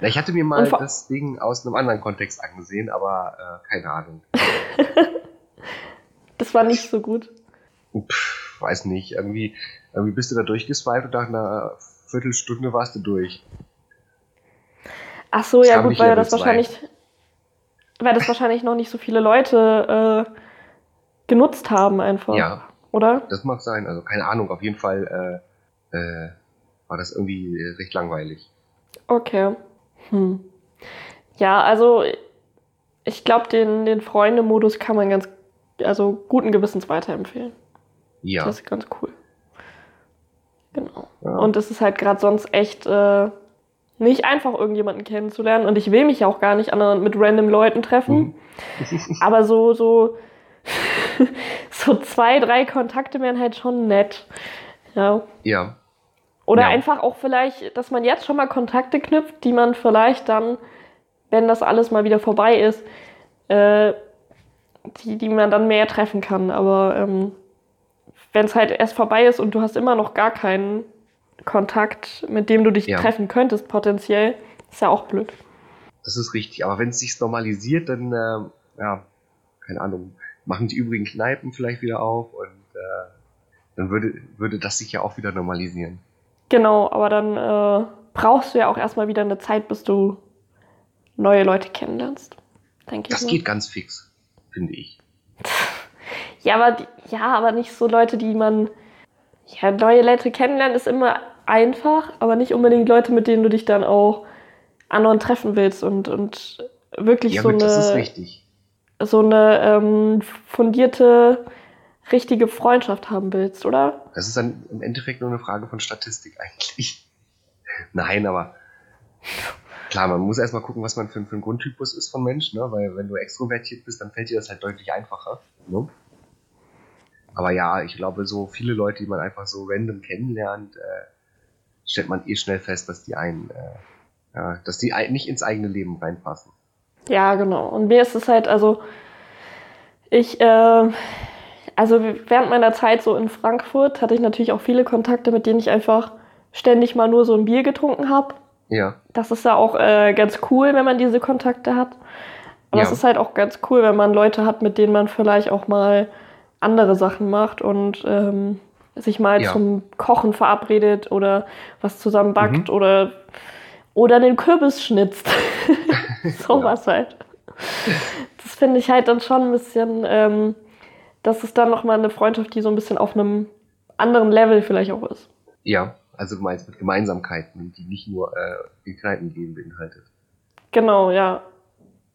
Na, ich hatte mir mal das Ding aus einem anderen Kontext angesehen, aber äh, keine Ahnung. Das war nicht so gut. Pff, weiß nicht. Irgendwie, irgendwie bist du da durchgeswiped und nach einer Viertelstunde warst du durch. Ach so, Das ja gut, weil Level das wahrscheinlich, weil das wahrscheinlich noch nicht so viele Leute äh, genutzt haben einfach, Ja, oder? das mag sein. Also keine Ahnung. Auf jeden Fall äh, äh, war das irgendwie recht langweilig. Okay. Hm. Ja, also ich glaube, den, den Freunde-Modus kann man ganz, also guten Gewissens weiterempfehlen. Ja. Das ist ganz cool. Genau. ja. Und es ist halt gerade sonst echt äh, nicht einfach, irgendjemanden kennenzulernen. Und ich will mich auch gar nicht an, mit random Leuten treffen. Mhm. Aber so, so, so zwei, drei Kontakte wären halt schon nett. Ja. ja. Oder Ja. einfach auch vielleicht, dass man jetzt schon mal Kontakte knüpft, die man vielleicht dann, wenn das alles mal wieder vorbei ist, äh, die, die man dann mehr treffen kann. Aber ähm, wenn es halt erst vorbei ist und du hast immer noch gar keinen Kontakt, mit dem du dich Ja. treffen könntest, potenziell, ist ja auch blöd. Das ist richtig. Aber wenn es sich normalisiert, dann, äh, ja, keine Ahnung, machen die übrigen Kneipen vielleicht wieder auf und äh, dann würde, würde das sich ja auch wieder normalisieren. Genau, aber dann äh, brauchst du ja auch erstmal wieder eine Zeit, bis du neue Leute kennenlernst. Denke ich. Das mal. geht ganz fix, finde ich. Ja, aber, ja, aber nicht so Leute, die man. Ja, neue Leute kennenlernen ist immer einfach, aber nicht unbedingt Leute, mit denen du dich dann auch andauernd treffen willst und, und wirklich Ja, so aber das ist eine, richtig. so eine ähm, fundierte, richtige Freundschaft haben willst, oder? Das ist dann im Endeffekt nur eine Frage von Statistik eigentlich. Nein, aber klar, man muss erstmal gucken, was man für, für ein Grundtypus ist von Mensch, ne? weil wenn du extrovertiert bist, dann fällt dir das halt deutlich einfacher. Ne? Aber ja, ich glaube, so viele Leute, die man einfach so random kennenlernt, äh, stellt man eh schnell fest, dass die einen, äh, ja, dass die nicht ins eigene Leben reinpassen. Ja, genau. Und mir ist es halt, also ich, äh, also während meiner Zeit so in Frankfurt hatte ich natürlich auch viele Kontakte, mit denen ich einfach ständig mal nur so ein Bier getrunken habe. Ja, Das ist ja auch äh, ganz cool, wenn man diese Kontakte hat. Aber Ja. es ist halt auch ganz cool, wenn man Leute hat, mit denen man vielleicht auch mal andere Sachen macht und ähm, sich mal Ja. zum Kochen verabredet oder was zusammen backt Mhm. oder, oder einen Kürbis schnitzt. Sowas halt. Das finde ich halt dann schon ein bisschen, ähm, das ist dann nochmal eine Freundschaft, die so ein bisschen auf einem anderen Level vielleicht auch ist. ja, also du meinst mit Gemeinsamkeiten, die nicht nur äh, die Kneipen gehen beinhaltet. Genau, ja.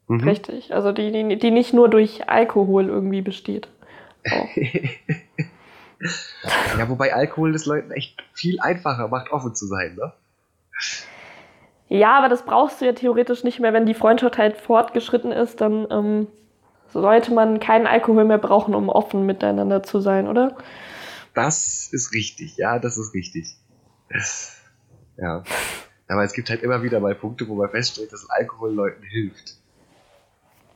Mhm. Richtig. Also die, die, die nicht nur durch Alkohol irgendwie besteht. Ja, wobei Alkohol es Leuten echt viel einfacher macht, offen zu sein, ne? Ja, aber das brauchst du ja theoretisch nicht mehr, wenn die Freundschaft halt fortgeschritten ist, dann ähm, sollte man keinen Alkohol mehr brauchen, um offen miteinander zu sein, oder? Das ist richtig, ja, das ist richtig. Ja. Aber es gibt halt immer wieder mal Punkte, wo man feststellt, dass Alkohol Leuten hilft.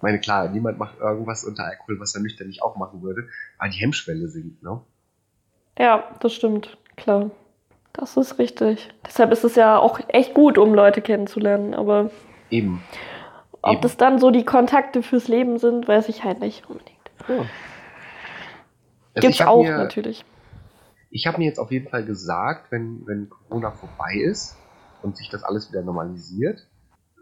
Ich meine, klar, niemand macht irgendwas unter Alkohol, was er nüchtern nicht auch machen würde, aber die Hemmschwelle sinkt, ne? Ja, das stimmt, klar. Das ist richtig. Deshalb ist es ja auch echt gut, um Leute kennenzulernen, aber Eben. ob Eben. das dann so die Kontakte fürs Leben sind, weiß ich halt nicht unbedingt. Ja. Also Gibt's auch mir, natürlich. Ich habe mir jetzt auf jeden Fall gesagt, wenn, wenn Corona vorbei ist und sich das alles wieder normalisiert,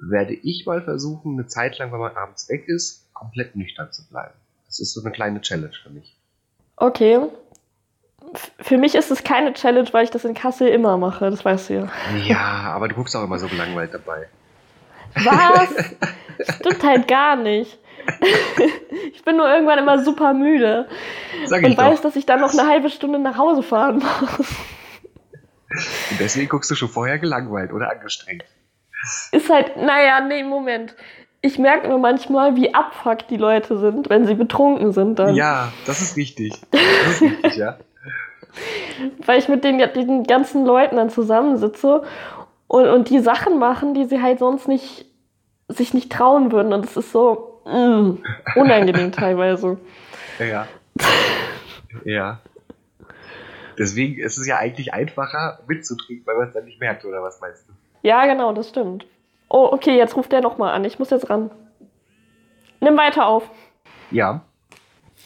werde ich mal versuchen, eine Zeit lang, wenn man abends weg ist, komplett nüchtern zu bleiben. Das ist so eine kleine Challenge für mich. Okay. Für mich ist es keine Challenge, weil ich das in Kassel immer mache, das weißt du ja. Ja, aber du guckst auch immer so gelangweilt dabei. Was? Stimmt halt gar nicht. ich bin nur irgendwann immer super müde Sag ich und weiß, doch. dass ich dann noch eine halbe Stunde nach Hause fahren muss. Und deswegen guckst du schon vorher gelangweilt oder angestrengt. Ist halt, naja, nee, Moment. Ich merke nur manchmal, wie abfuck die Leute sind, wenn sie betrunken sind dann. Ja, das ist richtig. Das ist richtig, ja. Weil ich mit den, den ganzen Leuten dann zusammensitze und, und die Sachen machen, die sie halt sonst nicht sich nicht trauen würden. Und es ist so mm, unangenehm teilweise. Ja. Ja. Deswegen ist es ja eigentlich einfacher mitzutrinken, weil man es dann nicht merkt, oder was meinst du? Ja, genau, das stimmt. Oh, okay, jetzt ruft der nochmal an. Ich muss jetzt ran. Nimm weiter auf. Ja.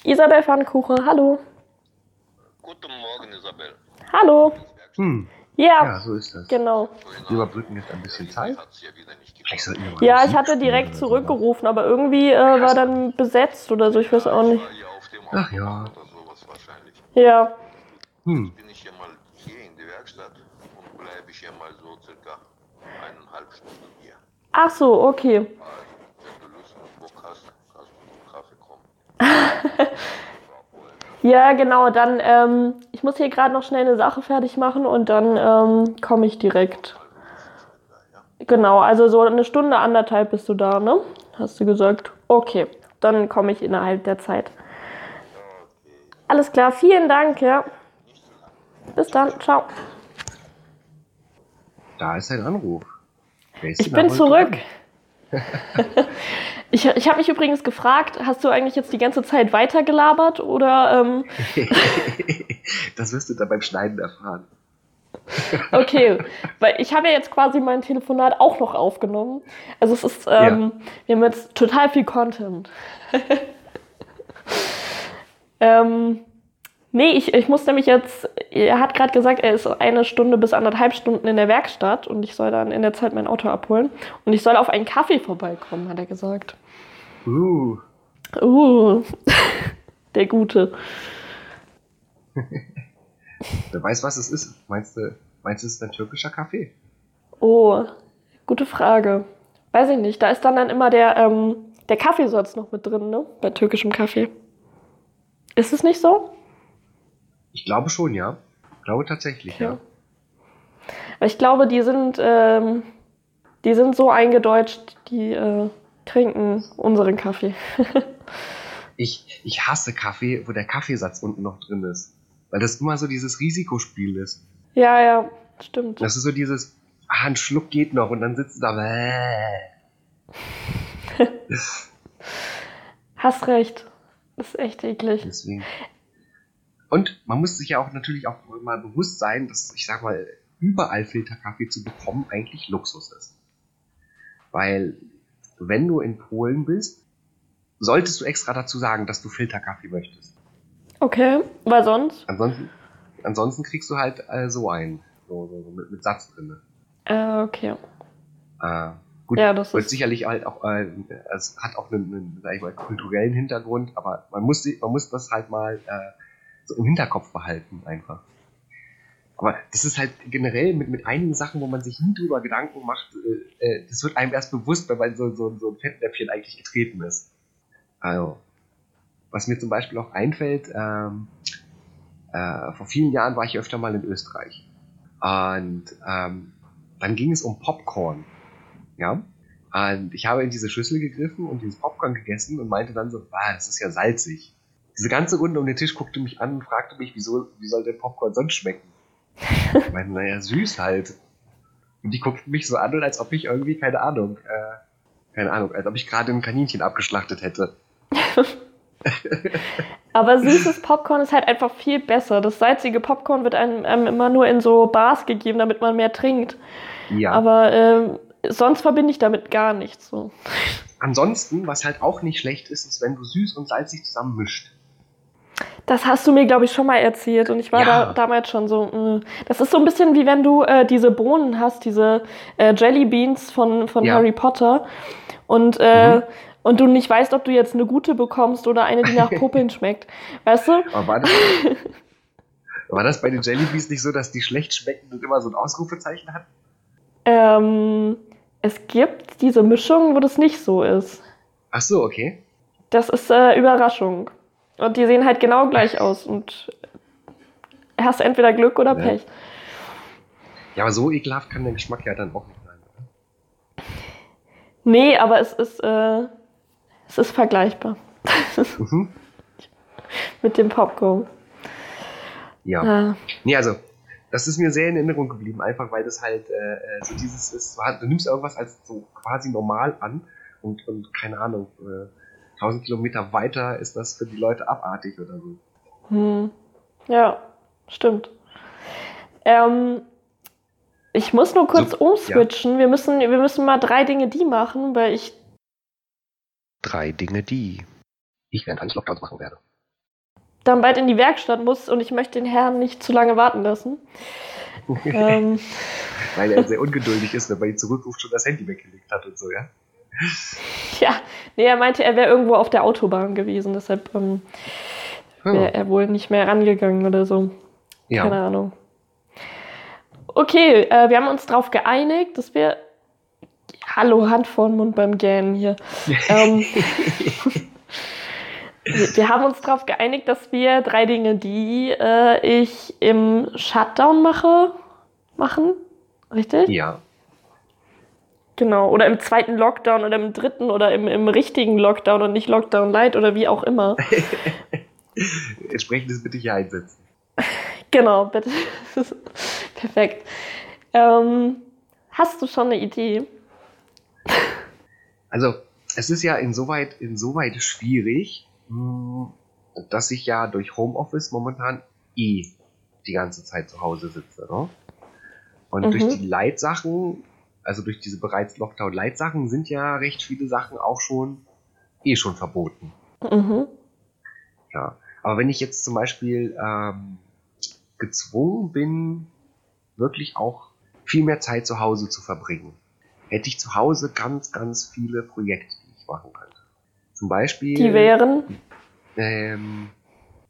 Isabel Pfannkuchen, hallo. Guten Morgen, Isabel. Hallo. Hm. Ja, Ja, so ist das. genau. Wir überbrücken jetzt ein bisschen Zeit. Ja ich hatte direkt zurückgerufen, aber irgendwie äh, war dann besetzt oder so, ich weiß auch nicht. Ach ja. Autobahn Oder sowas wahrscheinlich. Ja, Hm. Bin ich ja mal hier in der Werkstatt und bleibe ich ja mal so circa eineinhalb Stunden hier. ach so, okay. Also, wenn du Lust und Bock hast, kannst du zum Kaffee kommen. Ja, genau, dann, ähm, ich muss hier gerade noch schnell eine Sache fertig machen und dann ähm, komme ich direkt. Genau, also so eine Stunde, anderthalb bist du da, ne? Hast du gesagt. Okay, dann komme ich innerhalb der Zeit. Alles klar, vielen Dank, ja. Bis dann, ciao. Da ist ein Anruf. Ich bin zurück. ich ich habe mich übrigens gefragt, hast du eigentlich jetzt die ganze Zeit weitergelabert oder ähm, das wirst du dann beim Schneiden erfahren. okay, weil ich habe ja jetzt quasi mein Telefonat auch noch aufgenommen. Also es ist, ähm, wir haben jetzt total viel Content. ähm, nee, ich, ich muss nämlich jetzt, er hat gerade gesagt, er ist eine Stunde bis anderthalb Stunden in der Werkstatt und ich soll dann in der Zeit mein Auto abholen. Und ich soll auf einen Kaffee vorbeikommen, hat er gesagt. Uh. Uh, der Gute. Wer weiß, was es ist. Meinst du, meinst du, es ist ein türkischer Kaffee? Oh, gute Frage. Weiß ich nicht. Da ist dann, dann immer der, ähm, der Kaffeesatz noch mit drin, ne? Bei türkischem Kaffee. Ist es nicht so? Ich glaube schon, ja. Ich glaube tatsächlich, ja. Ja. Weil ich glaube, die sind, ähm, die sind so eingedeutscht, die äh, trinken unseren Kaffee. Ich, ich hasse Kaffee, wo der Kaffeesatz unten noch drin ist. Weil das immer so dieses Risikospiel ist. ja, ja, stimmt. Das ist so dieses, ah, ein Schluck geht noch und dann sitzt du da. Hast recht. Das ist echt eklig. Deswegen. Und man muss sich ja auch natürlich auch mal bewusst sein, dass, ich sag mal, überall Filterkaffee zu bekommen eigentlich Luxus ist. Weil, wenn du in Polen bist, solltest du extra dazu sagen, dass du Filterkaffee möchtest. Okay, weil sonst? Ansonsten, ansonsten kriegst du halt äh, so einen, so, so, so mit, mit Satz drin. Äh, okay. Äh, gut, Ja, das wird ist- sicherlich halt auch, äh, es hat auch einen, einen sag ich mal, kulturellen Hintergrund, aber man muss, man muss das halt mal äh, so im Hinterkopf behalten einfach. Aber das ist halt generell mit, mit einigen Sachen, wo man sich nie drüber Gedanken macht, äh, äh, das wird einem erst bewusst, wenn man so, so, so ein Fettnäpfchen eigentlich getreten ist. Also, was mir zum Beispiel auch einfällt, ähm, äh, vor vielen Jahren war ich öfter mal in Österreich. Und ähm, dann ging es um Popcorn. Ja. Und ich habe in diese Schüssel gegriffen und dieses Popcorn gegessen und meinte dann so, ah, das ist ja salzig. Diese ganze Runde um den Tisch guckte mich an und fragte mich, wieso, wie soll der Popcorn sonst schmecken? Ich meine, naja, süß halt. Und die guckten mich so an, als ob ich irgendwie, keine Ahnung, äh, keine Ahnung, als ob ich gerade ein Kaninchen abgeschlachtet hätte. Aber süßes Popcorn ist halt einfach viel besser. Das salzige Popcorn wird einem, einem immer nur in so Bars gegeben, damit man mehr trinkt. Ja. Aber ähm, sonst verbinde ich damit gar nichts. So. Ansonsten, was halt auch nicht schlecht ist, ist, wenn du süß und salzig zusammen mischt. Das hast du mir, glaube ich, schon mal erzählt und ich war Ja. da damals schon so. Mh. Das ist so ein bisschen wie wenn du äh, diese Bohnen hast, diese äh, Jelly Beans von, von Ja. Harry Potter und, äh, Mhm. und du nicht weißt, ob du jetzt eine gute bekommst oder eine, die nach Popeln schmeckt. Weißt du? Aber war das, war das bei den Jellybees nicht so, dass die schlecht schmecken und immer so ein Ausrufezeichen hatten? Ähm, es gibt diese Mischung, wo das nicht so ist. Ach so, okay. Das ist äh, Überraschung. Und die sehen halt genau gleich aus und hast entweder Glück oder Ja. Pech. Ja, aber so ekelhaft kann der Geschmack ja dann auch nicht sein. oder? Nee, aber es ist, äh, es ist vergleichbar Mhm. mit dem Popcorn. Ja. Äh, Nee, also, das ist mir sehr in Erinnerung geblieben, einfach weil das halt äh, äh, so dieses ist, du nimmst irgendwas als so quasi normal an und, und keine Ahnung, äh, 1000 Kilometer weiter ist das für die Leute abartig oder so. hm. Ja, stimmt. Ähm, ich muss nur kurz So, umswitchen. Wir, müssen, wir müssen mal drei Dinge die machen, weil ich Drei Dinge, die ich während eines Lockdowns machen werde. dann bald in die Werkstatt muss und ich möchte den Herrn nicht zu lange warten lassen. ähm, Weil er sehr ungeduldig ist, wenn man ihn zurückruft, schon das Handy weggelegt hat und so, ja? ja, nee, er meinte, er wäre irgendwo auf der Autobahn gewesen, deshalb ähm, wäre er wohl nicht mehr rangegangen oder so. ja. Keine Ahnung. Okay, äh, wir haben uns darauf geeinigt, dass wir. Hallo, Hand vor den Mund beim Gähnen hier. ähm, wir wir haben uns darauf geeinigt, dass wir drei Dinge, die äh, ich im Shutdown mache, machen. Richtig? ja. Genau. Oder im zweiten Lockdown oder im dritten oder im, im richtigen Lockdown und nicht Lockdown Light oder wie auch immer. Entsprechendes bitte hier einsetzen. Genau, bitte. Perfekt. Ähm, hast du schon eine Idee? Also, es ist ja insoweit, insoweit schwierig, mh, dass ich ja durch Homeoffice momentan eh die ganze Zeit zu Hause sitze. Ne? Und Mhm. durch die Leitsachen, also durch diese bereits Lockdown-Leitsachen, sind ja recht viele Sachen auch schon eh schon verboten. Mhm. Ja. Aber wenn ich jetzt zum Beispiel ähm, gezwungen bin, wirklich auch viel mehr Zeit zu Hause zu verbringen, hätte ich zu Hause ganz, ganz viele Projekte, die ich machen könnte. Zum Beispiel. Die wären. Ähm,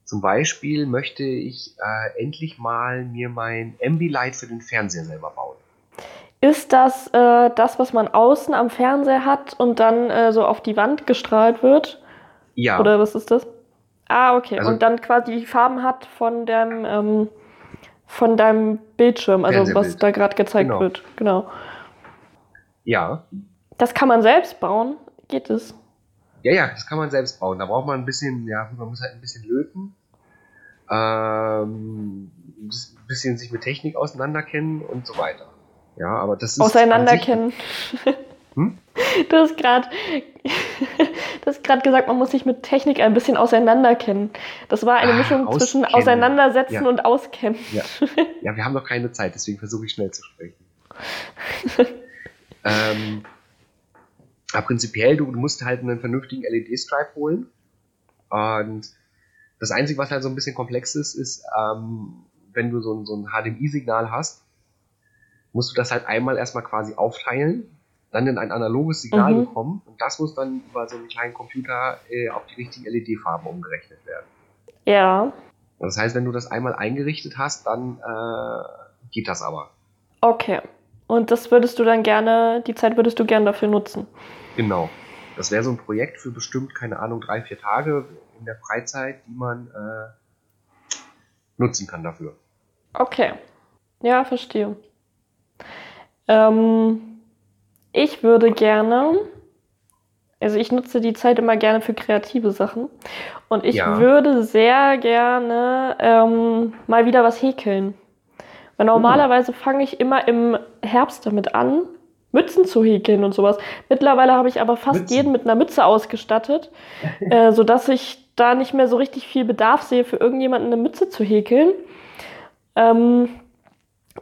zum Beispiel möchte ich äh, endlich mal mir mein Ambilight für den Fernseher selber bauen. Ist das äh, das, was man außen am Fernseher hat und dann äh, so auf die Wand gestrahlt wird? Ja, Oder was ist das? Ah, okay. Also- und dann quasi die Farben hat von dem, ähm, von deinem Bildschirm, also was da gerade gezeigt Genau. wird. Genau. ja. Das kann man selbst bauen. Geht es? Ja, ja, das kann man selbst bauen. Da braucht man ein bisschen, ja, man muss halt ein bisschen löten. Ähm, ein bisschen sich mit Technik auseinanderkennen und so weiter. Ja, aber das ist. an Auseinanderkennen. Hm? Du hast gerade gesagt, man muss sich mit Technik ein bisschen auseinanderkennen. Das war eine Ah, Mischung zwischen auskennen. Auseinandersetzen Ja. und Auskennen. Sich, ja, wir haben noch keine Zeit, deswegen versuche ich schnell zu sprechen. ähm, aber prinzipiell, du, du musst halt einen vernünftigen LED-Stripe holen. Und das Einzige, was halt so ein bisschen komplex ist, ist, ähm, wenn du so ein, so ein HDMI-Signal hast, musst du das halt einmal erstmal quasi aufteilen, dann in ein analoges Signal Mhm. bekommen und das muss dann über so einen kleinen Computer äh, auf die richtigen LED-Farben umgerechnet werden. Ja, Das heißt, wenn du das einmal eingerichtet hast, dann äh, geht das aber. okay. Und das würdest du dann gerne, die Zeit würdest du gerne dafür nutzen. Genau. Das wäre so ein Projekt für bestimmt, keine Ahnung, drei, vier Tage in der Freizeit, die man, äh, nutzen kann dafür. Okay. Ja, verstehe. Ähm, ich würde gerne, also ich nutze die Zeit immer gerne für kreative Sachen. Und ich Ja. würde sehr gerne ähm, mal wieder was häkeln. Weil normalerweise fange ich immer im Herbst damit an, Mützen zu häkeln und sowas. Mittlerweile habe ich aber fast Mützen? jeden mit einer Mütze ausgestattet, äh, sodass ich da nicht mehr so richtig viel Bedarf sehe, für irgendjemanden eine Mütze zu häkeln. Ähm,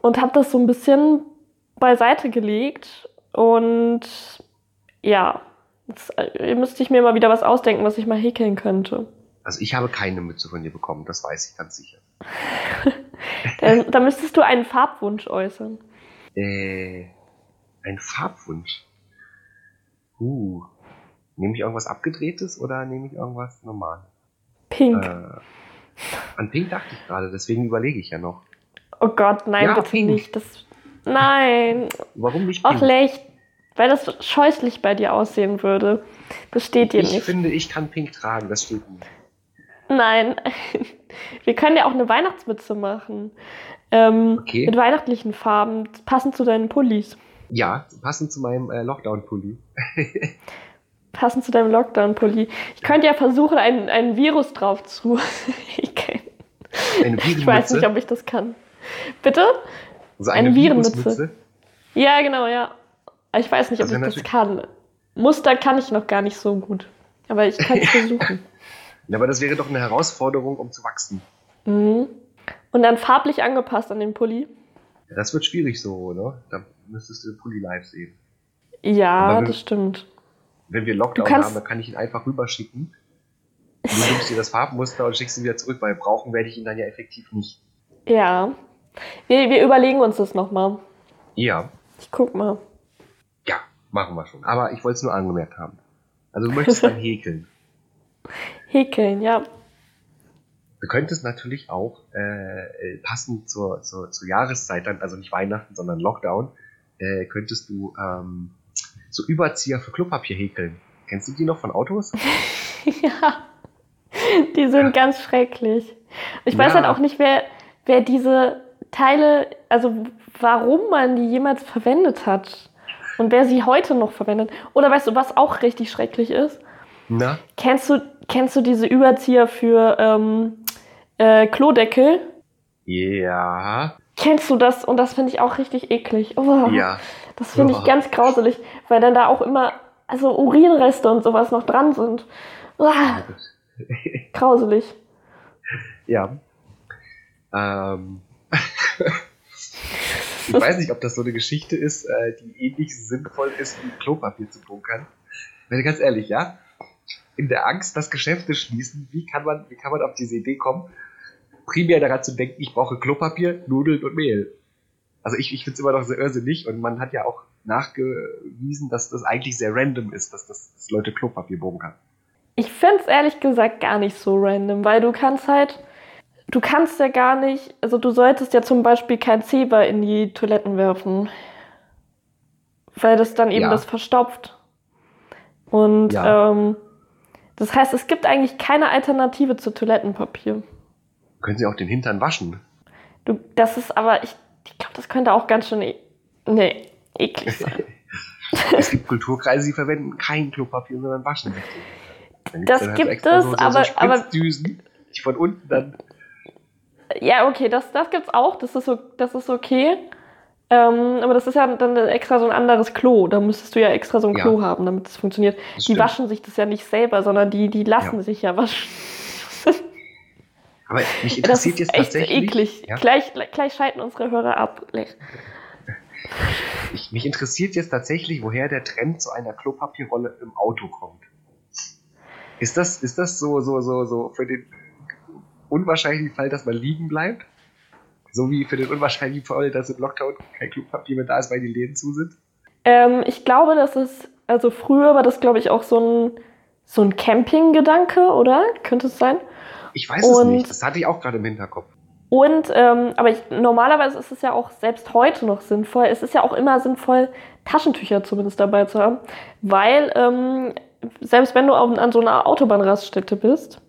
und habe das so ein bisschen beiseite gelegt. Und ja, jetzt äh, müsste ich mir mal wieder was ausdenken, was ich mal häkeln könnte. Also ich habe keine Mütze von dir bekommen, das weiß ich ganz sicher. Da, da müsstest du einen Farbwunsch äußern. Äh, ein Farbwunsch. Uh. Nehme ich irgendwas abgedrehtes oder nehme ich irgendwas normal? Pink. Äh, an Pink dachte ich gerade, deswegen überlege ich ja noch. oh Gott, nein, ja, bitte pink. nicht. Das, nein, Warum nicht auch schlecht. Weil das scheußlich bei dir aussehen würde. Das steht dir ich nicht. finde, ich kann Pink tragen, das steht mir. Nein. Wir können ja auch eine Weihnachtsmütze machen. Ähm, Okay. Mit weihnachtlichen Farben, passend zu deinen Pullis. Ja, passend zu meinem äh, Lockdown-Pulli. Passend zu deinem Lockdown-Pulli. Ich könnte ja versuchen, ein, ein Virus drauf zu. ich, Eine ich weiß nicht, ob ich das kann. Bitte? Also eine eine Virusmütze. Virusmütze. Ja, genau, ja. Ich weiß nicht, ob Das ich das kann. Muster kann ich noch gar nicht so gut. Aber ich kann es versuchen. Ja, aber das wäre doch eine Herausforderung, um zu wachsen. Mhm. Und dann farblich angepasst an den Pulli. Ja, das wird schwierig so, ne? Da müsstest du den Pulli live sehen. Ja, wir- das stimmt. Wenn wir Lockdown kannst- haben, dann kann ich ihn einfach rüberschicken. Und du nimmst dir das Farbmuster und schickst ihn wieder zurück, weil brauchen werde ich ihn dann ja effektiv nicht. Ja. Wir, wir überlegen uns das nochmal. Ja, Ich guck mal. ja, machen wir schon. Aber ich wollte es nur angemerkt haben. Also du möchtest dann häkeln. Häkeln, ja. Du könntest natürlich auch äh, äh, passend zur, zur, zur Jahreszeit dann, also nicht Weihnachten, sondern Lockdown, äh, könntest du ähm, so Überzieher für Klopapier häkeln. Kennst du die noch von Autos? ja. Die sind ganz schrecklich. Ich weiß Ja. halt auch nicht, wer, wer diese Teile, also warum man die jemals verwendet hat. Und wer sie heute noch verwendet. Oder weißt du, was auch richtig schrecklich ist? Na? Kennst du, kennst du diese Überzieher für ähm, äh, Klodeckel? Ja. Kennst du das? Und das finde ich auch richtig eklig. Oh, Ja. Das finde ich Oh. ganz grauselig, weil dann da auch immer also Urinreste und sowas noch dran sind. Ah, grauselig. Ja. Ähm. Ich weiß nicht, ob das so eine Geschichte ist, äh, die ähnlich sinnvoll ist, wie Klopapier zu bunkern. Wenn ganz ehrlich, ja. In der Angst, dass Geschäfte schließen, wie kann man, wie kann man auf diese Idee kommen, primär daran zu denken, ich brauche Klopapier, Nudeln und Mehl. Also ich, ich finde es immer noch sehr irrsinnig und man hat ja auch nachgewiesen, dass das eigentlich sehr random ist, dass, das, dass Leute Klopapier bunkern. Ich finde es ehrlich gesagt gar nicht so random, weil du kannst halt, du kannst ja gar nicht, also du solltest ja zum Beispiel kein Zeber in die Toiletten werfen, weil das dann eben Ja. das verstopft. Und Ja. ähm, das heißt, es gibt eigentlich keine Alternative zu Toilettenpapier. Können sie auch den Hintern waschen? Du, das ist aber, ich, ich glaube, das könnte auch ganz schön, e nee, eklig sein. Es gibt Kulturkreise, die verwenden kein Klopapier, sondern waschen Das halt gibt extra es, so, aber- so aber- die von unten dann. Ja, okay, das, das gibt's auch, das ist, das ist okay. Ähm, aber das ist ja dann extra so ein anderes Klo. Da müsstest du ja extra so ein Ja. Klo haben, damit es funktioniert. Das Die stimmt. waschen sich das ja nicht selber, sondern die, die lassen Ja. sich ja waschen. Aber mich interessiert jetzt tatsächlich. eklig. Ja, Gleich, gleich schalten unsere Hörer ab. ich, mich interessiert jetzt tatsächlich, woher der Trend zu einer Klopapierrolle im Auto kommt. Ist das, ist das so, so, so, so für den unwahrscheinlichen Fall, dass man liegen bleibt? So wie für den unwahrscheinlichen Fall, dass im Lockdown kein Klopapier mehr da ist, weil die Läden zu sind? Ähm, ich glaube, das ist, also früher war das, glaube ich, auch so ein, so ein Camping-Gedanke, oder? Könnte es sein? Ich weiß es Und- nicht. Das hatte ich auch gerade im Hinterkopf. Und, ähm, aber ich, normalerweise ist es ja auch selbst heute noch sinnvoll. Es ist ja auch immer sinnvoll, Taschentücher zumindest dabei zu haben. Weil, ähm, selbst wenn du auf, an so einer Autobahnraststätte bist,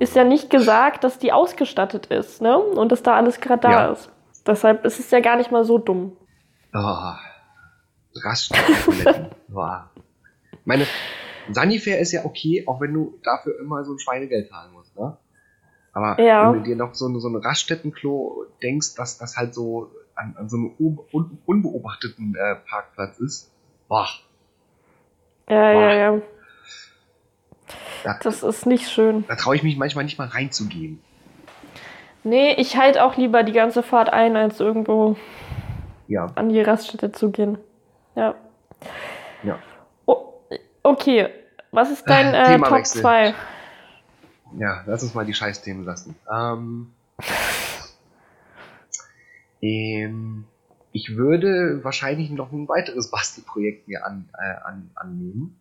ist ja nicht gesagt, dass die ausgestattet ist, ne? Und dass da alles gerade da Ja. ist. Deshalb ist es ja gar nicht mal so dumm. Oh, Raststätten. Boah. Meine, Sanifair ist ja okay, auch wenn du dafür immer so ein Schweinegeld zahlen musst, ne? Aber Ja. wenn du dir noch so, eine- so ein Raststättenklo denkst, dass das halt so an, an so einem un, unbeobachteten äh, Parkplatz ist, boah, Ja, Boah. ja, ja. Da, Das ist nicht schön. da traue ich mich manchmal nicht mal reinzugehen. Nee, ich halte auch lieber die ganze Fahrt ein, als irgendwo Ja, an die Raststätte zu gehen. Ja. ja. Oh, okay. Was ist dein Äh, Top Themawechsel. 2? Ja, lass uns mal die Scheißthemen lassen. Ähm, ähm, ich würde wahrscheinlich noch ein weiteres Bastelprojekt mir an, äh, an, annehmen.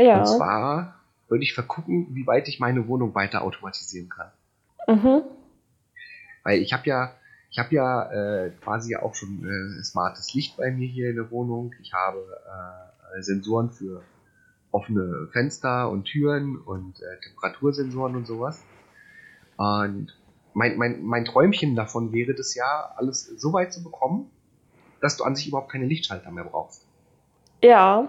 Ja. Und zwar würde ich vergucken, wie weit ich meine Wohnung weiter automatisieren kann. Mhm. Weil ich habe ja, ich habe ja äh, quasi auch schon äh, smartes Licht bei mir hier in der Wohnung. Ich habe äh, Sensoren für offene Fenster und Türen und äh, Temperatursensoren und sowas. Und mein, mein, mein Träumchen davon wäre das ja, alles so weit zu bekommen, dass du an sich überhaupt keine Lichtschalter mehr brauchst. Ja.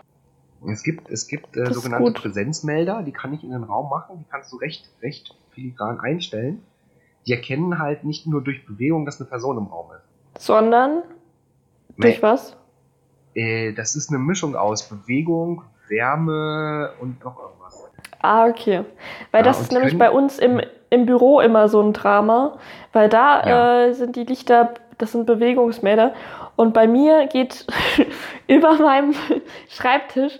Es gibt, es gibt äh, sogenannte. Präsenzmelder, die kann ich in den Raum machen, die kannst du recht, recht filigran einstellen. Die erkennen halt nicht nur durch Bewegung, dass eine Person im Raum ist. Sondern durch was? Äh, das ist eine Mischung aus Bewegung, Wärme und noch irgendwas. Ah, okay. Weil Ja, das ist nämlich bei uns im, im Büro immer so ein Drama, weil da Ja. äh, sind die Lichter, das sind Bewegungsmelder und bei mir geht über meinem Schreibtisch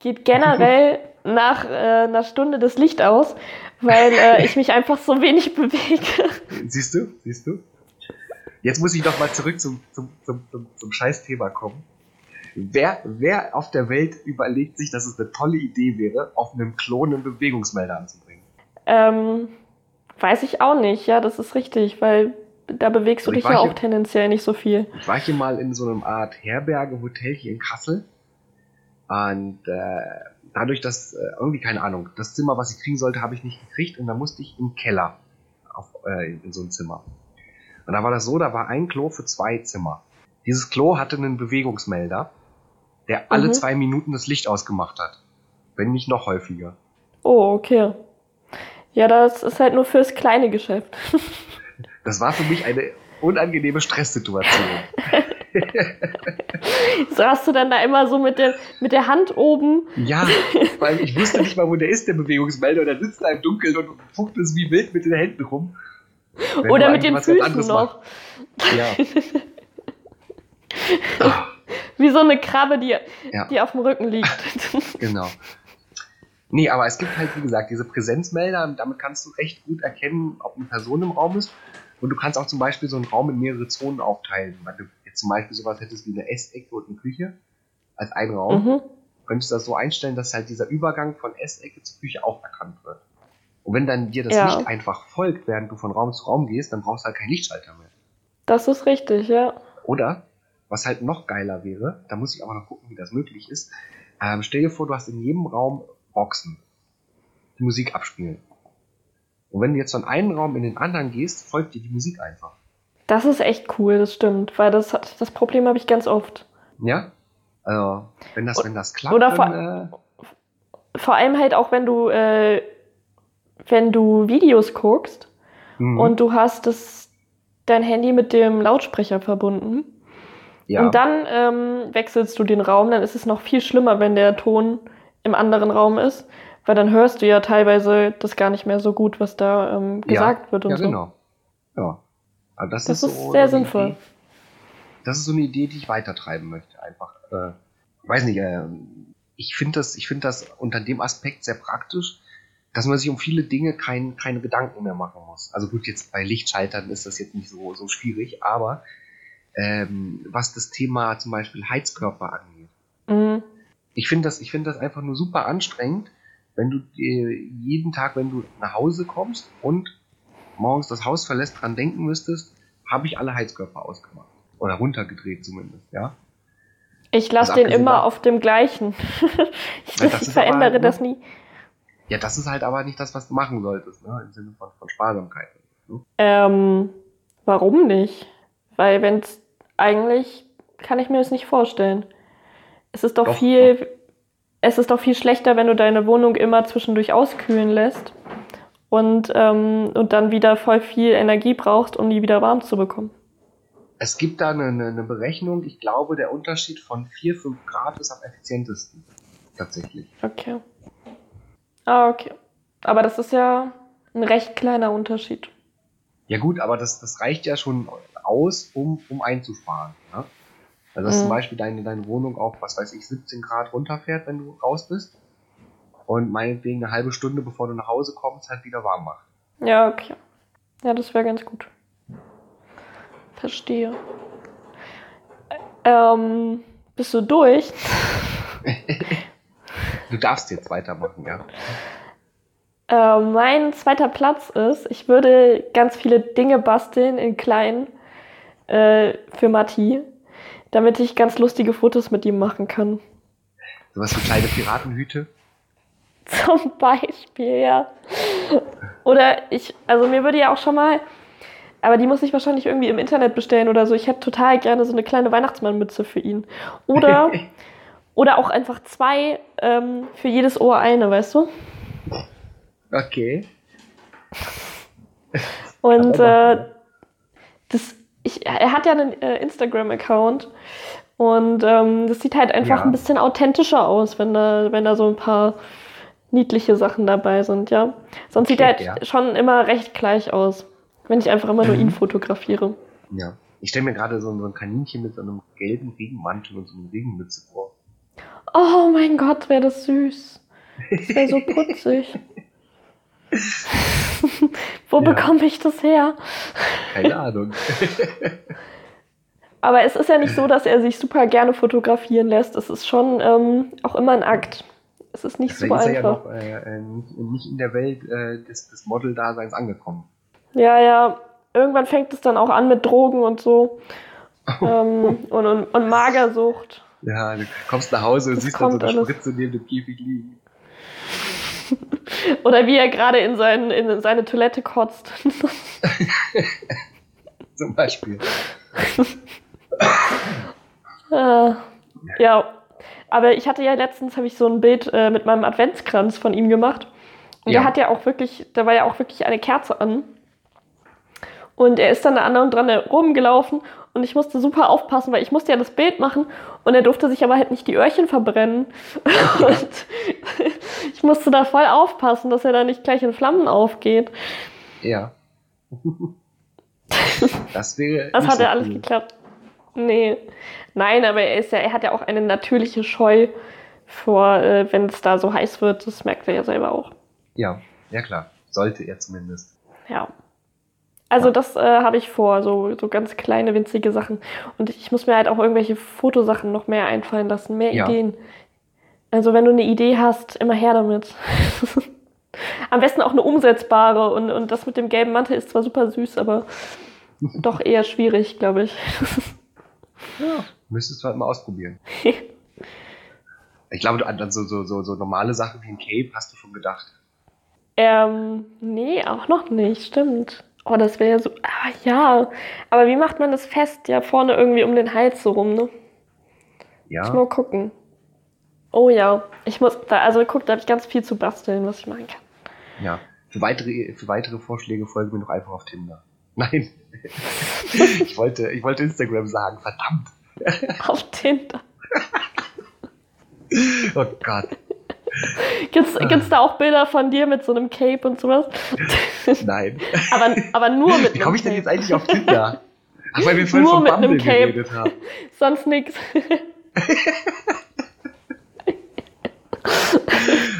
geht generell nach äh, einer Stunde das Licht aus, weil äh, ich mich einfach so wenig bewege. Siehst du? Siehst du? Jetzt muss ich noch mal zurück zum, zum, zum, zum, zum Scheißthema kommen. Wer, wer auf der Welt überlegt sich, dass es eine tolle Idee wäre, auf einem Klon einen Bewegungsmelder anzubringen? Ähm, weiß ich auch nicht, ja, das ist richtig, weil da bewegst du Und ich dich ja auch hier- tendenziell nicht so viel. Ich war hier mal in so einem Art Herberge, Hotel hier in Kassel. Und äh, dadurch, dass äh, irgendwie, keine Ahnung, das Zimmer, was ich kriegen sollte, habe ich nicht gekriegt. Und da musste ich im Keller auf, äh, in, in so ein Zimmer. Und da war das so, da war ein Klo für zwei Zimmer. Dieses Klo hatte einen Bewegungsmelder, der alle Mhm. zwei Minuten das Licht ausgemacht hat. Wenn nicht noch häufiger. Oh, okay. Ja, das ist halt nur fürs kleine Geschäft. Das war für mich eine unangenehme Stresssituation. So hast du dann da immer so mit der, mit der Hand oben. Ja, weil ich wusste nicht mal, wo der ist, der Bewegungsmelder. Und er sitzt da im Dunkeln und fuckt es wie wild mit den Händen rum. Wenn oder mit den Füßen noch. machst. Ja. Ah, Wie so eine Krabbe, die, Ja. die auf dem Rücken liegt. genau. Nee, aber es gibt halt, wie gesagt, diese Präsenzmelder. und Damit kannst du recht gut erkennen, ob eine Person im Raum ist. Und du kannst auch zum Beispiel so einen Raum in mehrere Zonen aufteilen. Wenn du zum Beispiel sowas hättest wie eine Essecke und eine Küche als einen Raum, mhm. könntest du das so einstellen, dass halt dieser Übergang von Essecke zur Küche auch erkannt wird. Und wenn dann dir das Ja. Licht einfach folgt, während du von Raum zu Raum gehst, dann brauchst du halt keinen Lichtschalter mehr. Das ist richtig, ja. Oder, was halt noch geiler wäre, da muss ich aber noch gucken, wie das möglich ist, ähm, stell dir vor, du hast in jedem Raum Boxen, die Musik abspielen. Und wenn du jetzt von einem Raum in den anderen gehst, folgt dir die Musik einfach. Das ist echt cool, das stimmt. Weil das, hat, das Problem habe ich ganz oft. Ja? Also, wenn das, wenn das klappt, Oder dann, äh, Vor allem halt auch, wenn du, äh, wenn du Videos guckst mhm. und du hast das, dein Handy mit dem Lautsprecher verbunden. ja. Und dann ähm, wechselst du den Raum, dann ist es noch viel schlimmer, wenn der Ton im anderen Raum ist, weil dann hörst du ja teilweise das gar nicht mehr so gut, was da ähm, gesagt wird und ja, so. genau. Ja. Aber das, Das ist, so sehr sinnvoll. Idee, das ist so eine Idee, die ich weitertreiben möchte. Einfach, äh, weiß nicht, äh, ich finde das, ich finde das unter dem Aspekt sehr praktisch, dass man sich um viele Dinge kein, keine Gedanken mehr machen muss. Also gut, jetzt bei Lichtschaltern ist das jetzt nicht so, so schwierig, aber ähm, was das Thema zum Beispiel Heizkörper angeht, Mhm. ich finde das, ich finde das einfach nur super anstrengend, wenn du jeden Tag, wenn du nach Hause kommst und morgens das Haus verlässt, dran denken müsstest, habe ich alle Heizkörper ausgemacht. Oder runtergedreht zumindest, ja. Ich lasse Also den immer auf dem gleichen. ich Ja, ich ist aber verändere halt, das ne? nie. Ja, das ist halt aber nicht das, was du machen solltest, ne? Im Sinne von, von Sparsamkeit. Ne? Ähm, warum nicht? Weil wenn es eigentlich kann ich mir das nicht vorstellen. Es ist doch, Doch, viel, es ist doch viel schlechter, wenn du deine Wohnung immer zwischendurch auskühlen lässt und, ähm, und dann wieder voll viel Energie brauchst, um die wieder warm zu bekommen. Es gibt da eine, eine, Berechnung, ich glaube, der Unterschied von 4, 5 Grad ist am effizientesten. Tatsächlich. Okay. Ah, okay. Aber das ist ja ein recht kleiner Unterschied. Ja gut, aber das, das reicht ja schon aus, um, um einzusparen. Ne? Also dass Mhm. zum Beispiel deine, deine Wohnung auf, was weiß ich, 17 Grad runterfährt, wenn du raus bist. Und meinetwegen eine halbe Stunde, bevor du nach Hause kommst, halt wieder warm macht. Ja, okay. Ja, das wäre ganz gut. Verstehe. Ähm, bist du durch? Du darfst jetzt weitermachen, ja. Äh, mein zweiter Platz ist, ich würde ganz viele Dinge basteln in klein äh, für Matti, damit ich ganz lustige Fotos mit ihm machen kann. Sowas wie kleine Piratenhüte. Zum Beispiel, ja. Oder ich, also mir würde ja auch schon mal, aber die muss ich wahrscheinlich irgendwie im Internet bestellen oder so. Ich hätte total gerne so eine kleine Weihnachtsmannmütze für ihn. Oder, oder auch einfach zwei ähm, für jedes Ohr eine, weißt du? Okay. Und äh, das, ich, er hat ja einen äh, Instagram-Account und ähm, das sieht halt einfach Ja. ein bisschen authentischer aus, wenn da, wenn da so ein paar niedliche Sachen dabei sind, ja. Sonst sieht er Okay, halt ja. schon immer recht gleich aus, wenn ich einfach immer nur Mhm. ihn fotografiere. Ja. Ich stelle mir gerade so, so ein Kaninchen mit so einem gelben Regenmantel und so einer Regenmütze vor. Oh mein Gott, wäre das süß. Das wäre so putzig. Wo Ja. bekomme ich das her? Keine Ahnung. Aber es ist ja nicht so, dass er sich super gerne fotografieren lässt. Es ist schon ähm, auch immer ein Akt. Es ist nicht Deswegen so ist er ja einfach. noch äh, äh, nicht, in der Welt äh, des, des Model-Daseins angekommen. Ja, ja. Irgendwann fängt es dann auch an mit Drogen und so. ähm, und, und, und Magersucht. Ja, du kommst nach Hause und Das siehst dann so eine alles. Spritze neben dem Käfig liegen. Oder wie er gerade in, sein, in seine Toilette kotzt. Zum Beispiel. äh, ja. Aber ich hatte ja letztens, habe ich so ein Bild äh, mit meinem Adventskranz von ihm gemacht. Und Ja. der hat ja auch wirklich, da war ja auch wirklich eine Kerze an. Und er ist dann da an und dran rumgelaufen und ich musste super aufpassen, weil ich musste ja das Bild machen und er durfte sich aber halt nicht die Öhrchen verbrennen. Und ich musste da voll aufpassen, dass er da nicht gleich in Flammen aufgeht. Ja. Das wäre. Das hat ja alles cool. geklappt. Nee. Nein, aber er ist ja, er hat ja auch eine natürliche Scheu vor, äh, wenn es da so heiß wird. Das merkt er ja selber auch. Ja, ja klar. Sollte er zumindest. Ja. Also Ja. das äh, habe ich vor, so, so ganz kleine, winzige Sachen. Und ich muss mir halt auch irgendwelche Fotosachen noch mehr einfallen lassen, mehr Ja. Ideen. Also wenn du eine Idee hast, immer her damit. Am besten auch eine umsetzbare. Und, und das mit dem gelben Mantel ist zwar super süß, aber doch eher schwierig, glaube ich. Ja. Müsstest du halt mal ausprobieren. Ich glaube, du an so, so, so, so normale Sachen wie ein Cape hast du schon gedacht. Ähm, nee, auch noch nicht, stimmt. Oh, das wäre ja so. Ah, ja. Aber wie macht man das fest? Ja, vorne irgendwie um den Hals so rum, ne? Ja. Ich mal gucken. Oh ja, ich muss da, also guck, da habe ich ganz viel zu basteln, was ich machen kann. Ja. Für weitere, für weitere Vorschläge folgen wir doch einfach auf Tinder. Nein. ich, wollte, ich wollte Instagram sagen, verdammt. Auf Tinder. Oh Gott. Gibt's, gibt's da auch Bilder von dir mit so einem Cape und sowas? Nein. aber, aber nur mit Wie komme ich denn jetzt eigentlich auf Tinder? Ach, weil wir vorhin Nur von mit einem Cape. geredet haben. Sonst nix.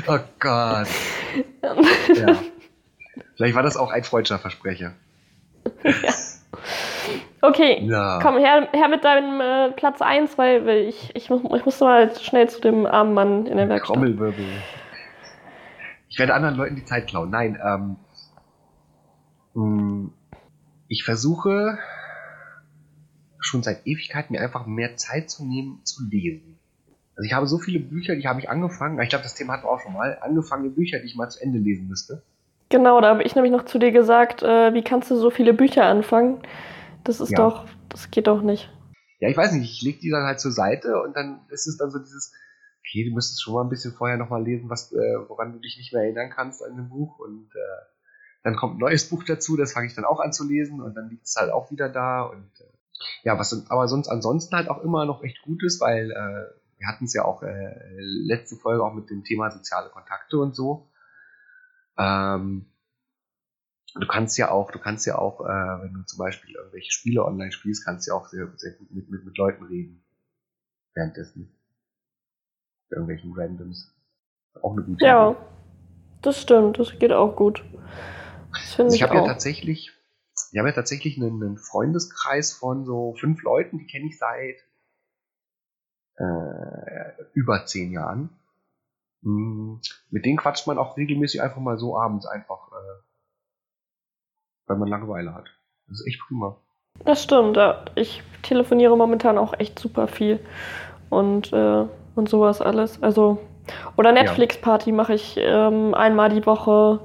Oh Gott. Ja. Vielleicht war das auch ein Freundschaftsversprecher. Okay, Ja. komm her, her mit deinem äh, Platz 1, weil, weil ich, ich, mu- ich musste mal schnell zu dem armen Mann in der Werkstatt. Trommelwirbel. Ich werde anderen Leuten die Zeit klauen. Nein, ähm. mh, Ich versuche schon seit Ewigkeit mir einfach mehr Zeit zu nehmen, zu lesen. Also ich habe so viele Bücher, die habe ich angefangen, ich glaube, das Thema hatten wir auch schon mal, angefangene Bücher, die ich mal zu Ende lesen müsste. Genau, da habe ich nämlich noch zu dir gesagt, äh, wie kannst du so viele Bücher anfangen? Das ist Ja. doch, das geht doch nicht. Ja, ich weiß nicht, ich lege die dann halt zur Seite und dann ist es dann so dieses, okay, du müsstest schon mal ein bisschen vorher nochmal lesen, was, äh, woran du dich nicht mehr erinnern kannst an dem Buch und äh, dann kommt ein neues Buch dazu, das fange ich dann auch an zu lesen und dann liegt es halt auch wieder da und äh, ja, was aber sonst ansonsten halt auch immer noch echt gut ist, weil äh, wir hatten es ja auch äh, letzte Folge auch mit dem Thema soziale Kontakte und so. Ähm, du kannst ja auch, du kannst ja auch, äh, wenn du zum Beispiel irgendwelche Spiele online spielst, kannst du ja auch sehr, sehr gut mit, mit, mit Leuten reden. Währenddessen. Mit irgendwelchen Randoms. Auch eine gute Ja, Idee. das stimmt, das geht auch gut. Das finde Also ich, ich habe ja tatsächlich, ich habe ja tatsächlich einen, einen Freundeskreis von so fünf Leuten, die kenne ich seit äh, über zehn Jahren. Hm, Mit denen quatscht man auch regelmäßig einfach mal so abends einfach, äh, weil man Langeweile hat. Das ist echt prima. Das stimmt, ja. Ich telefoniere momentan auch echt super viel. Und, äh, und sowas alles. Also, oder Netflix-Party mache ich ähm, einmal die Woche.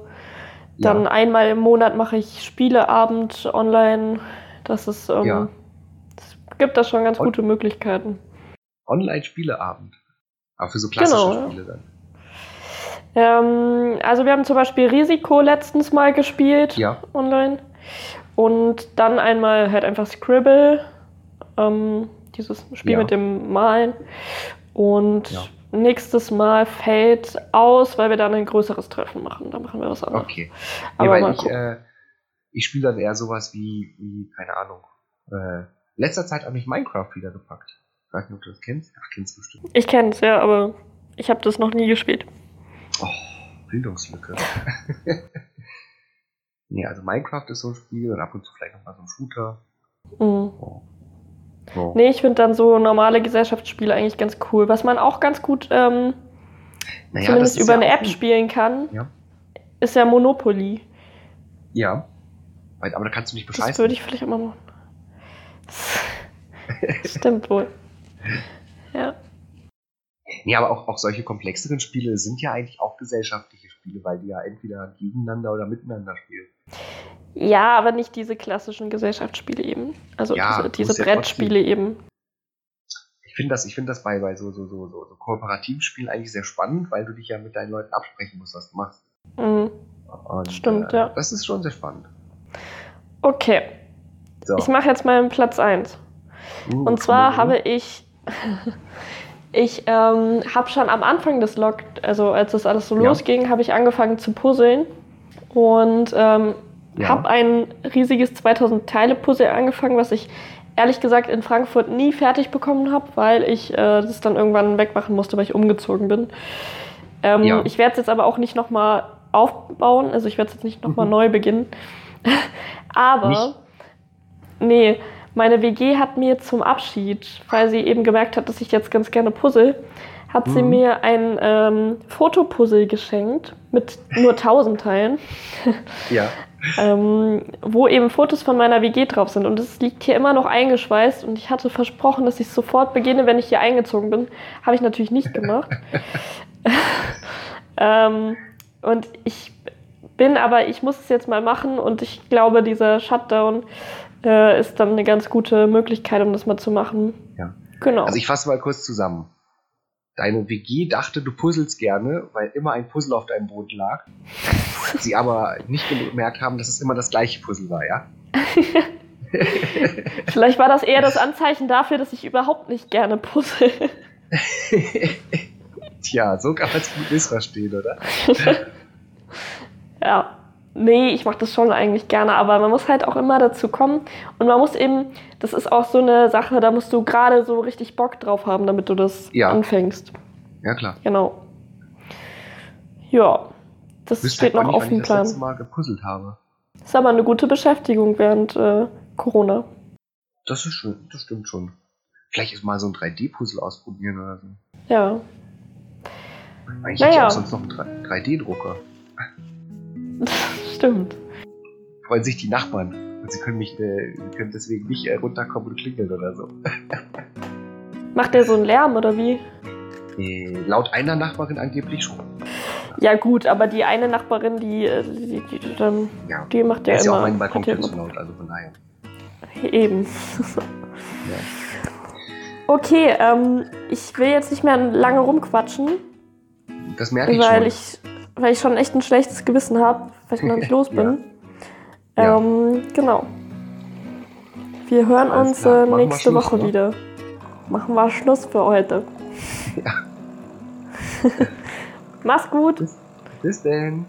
Dann Ja. einmal im Monat mache ich Spieleabend online. Das ist, ähm, Ja. es gibt da schon ganz Und- gute Möglichkeiten. Online-Spieleabend. Aber für so klassische Genau. Spiele dann. Ähm, also wir haben zum Beispiel Risiko letztens mal gespielt Ja. online. Und dann einmal halt einfach Scribble, ähm, dieses Spiel Ja. mit dem Malen. Und Ja. nächstes Mal fällt aus, weil wir dann ein größeres Treffen machen. Da machen wir was anderes. Okay. Aber mal ich, äh, ich spiele dann eher sowas wie, wie keine Ahnung. Äh, letzter Zeit habe ich Minecraft wieder gepackt. Ich weiß nicht, ob du das kennst. Ach, kennst du bestimmt. Ich kenne es, ja, aber ich habe das noch nie gespielt. Oh, Bildungslücke. nee, also Minecraft ist so ein Spiel und ab und zu vielleicht noch mal so ein Shooter. Mhm. Oh. So. Nee, ich finde dann so normale Gesellschaftsspiele eigentlich ganz cool. Was man auch ganz gut ähm, Naja, zumindest das über ja eine App gut. spielen kann, Ja. ist ja Monopoly. Ja. Aber da kannst du nicht Das bescheißen. würde ich vielleicht mal machen. Stimmt wohl. Ja. Nee, aber auch, auch solche komplexeren Spiele sind ja eigentlich auch gesellschaftliche Spiele, weil die ja entweder gegeneinander oder miteinander spielen. ja, aber nicht diese klassischen Gesellschaftsspiele eben. Also Ja, diese, diese musst ja Brettspiele eben. Ich finde das, ich finde das bei, bei so, so, so, so, so kooperativen Spielen eigentlich sehr spannend, weil du dich ja mit deinen Leuten absprechen musst, was du machst. Mhm. Und, Stimmt, äh, ja. Das ist schon sehr spannend. Okay, So. ich mache jetzt meinen Platz 1. Uh, Und zwar Trommelwirbel. habe ich, ich ähm, habe schon am Anfang des Lock, also als das alles so Ja. losging, habe ich angefangen zu puzzeln und ähm, Ja. habe ein riesiges 2000 Teile Puzzle angefangen, was ich ehrlich gesagt in Frankfurt nie fertig bekommen habe, weil ich äh, das dann irgendwann wegmachen musste, weil ich umgezogen bin. Ähm, Ja. Ich werde es jetzt aber auch nicht nochmal aufbauen, also ich werde es jetzt nicht nochmal Mhm. neu beginnen. aber Nicht? nee, meine WG hat mir zum Abschied, weil sie eben gemerkt hat, dass ich jetzt ganz gerne puzzle, hat sie Mhm. mir ein ähm, Fotopuzzle geschenkt mit nur 1000 Teilen, Ja. ähm, wo eben Fotos von meiner WG drauf sind. Und es liegt hier immer noch eingeschweißt und ich hatte versprochen, dass ich sofort beginne, wenn ich hier eingezogen bin. Habe ich natürlich nicht gemacht. ähm, und ich bin aber, ich muss es jetzt mal machen und ich glaube, dieser Shutdown äh, ist dann eine ganz gute Möglichkeit, um das mal zu machen. Ja. Genau. Also ich fasse mal kurz zusammen. Deine WG dachte, du puzzelst gerne, weil immer ein Puzzle auf deinem Boden lag. Sie aber nicht gemerkt haben, dass es immer das gleiche Puzzle war, ja? Vielleicht war das eher das Anzeichen dafür, dass ich überhaupt nicht gerne puzzle. Tja, so kann man es gut missverstehen, oder? Ja. Nee, ich mache das schon eigentlich gerne, aber man muss halt auch immer dazu kommen. Und man muss eben, das ist auch so eine Sache, da musst du gerade so richtig Bock drauf haben, damit du das Ja. anfängst. Ja, klar. Genau. Ja, das Wüsste steht halt noch auf dem ich das Plan. Mal gepuzzelt habe. Ist aber eine gute Beschäftigung während äh, Corona. Das ist schön, das stimmt schon. Vielleicht ist mal so ein 3D-Puzzle ausprobieren oder so. Ja. Eigentlich Naja. hätte ich auch sonst noch einen 3D-Drucker. Stimmt. Freuen sich die Nachbarn. Und sie können mich, äh, sie können deswegen nicht äh, runterkommen und klingeln oder so. Macht der so einen Lärm oder wie? Äh, laut einer Nachbarin angeblich schon. Ja gut, aber die eine Nachbarin, die, äh, die, die, die, dann- Ja. die macht ja Er ist ja immer... auch mein Balkon zu laut, also von daher. immer- Eben. Ja. Okay, ähm, ich will jetzt nicht mehr lange rumquatschen, Das merke ich weil schon. ich, weil ich schon echt ein schlechtes Gewissen habe, weil ich noch nicht los bin. Ja. Ähm, genau. Wir hören Alles uns äh, nächste Schluss, Woche oder? wieder. Machen wir Schluss für heute. Ja. Mach's gut. Bis denn.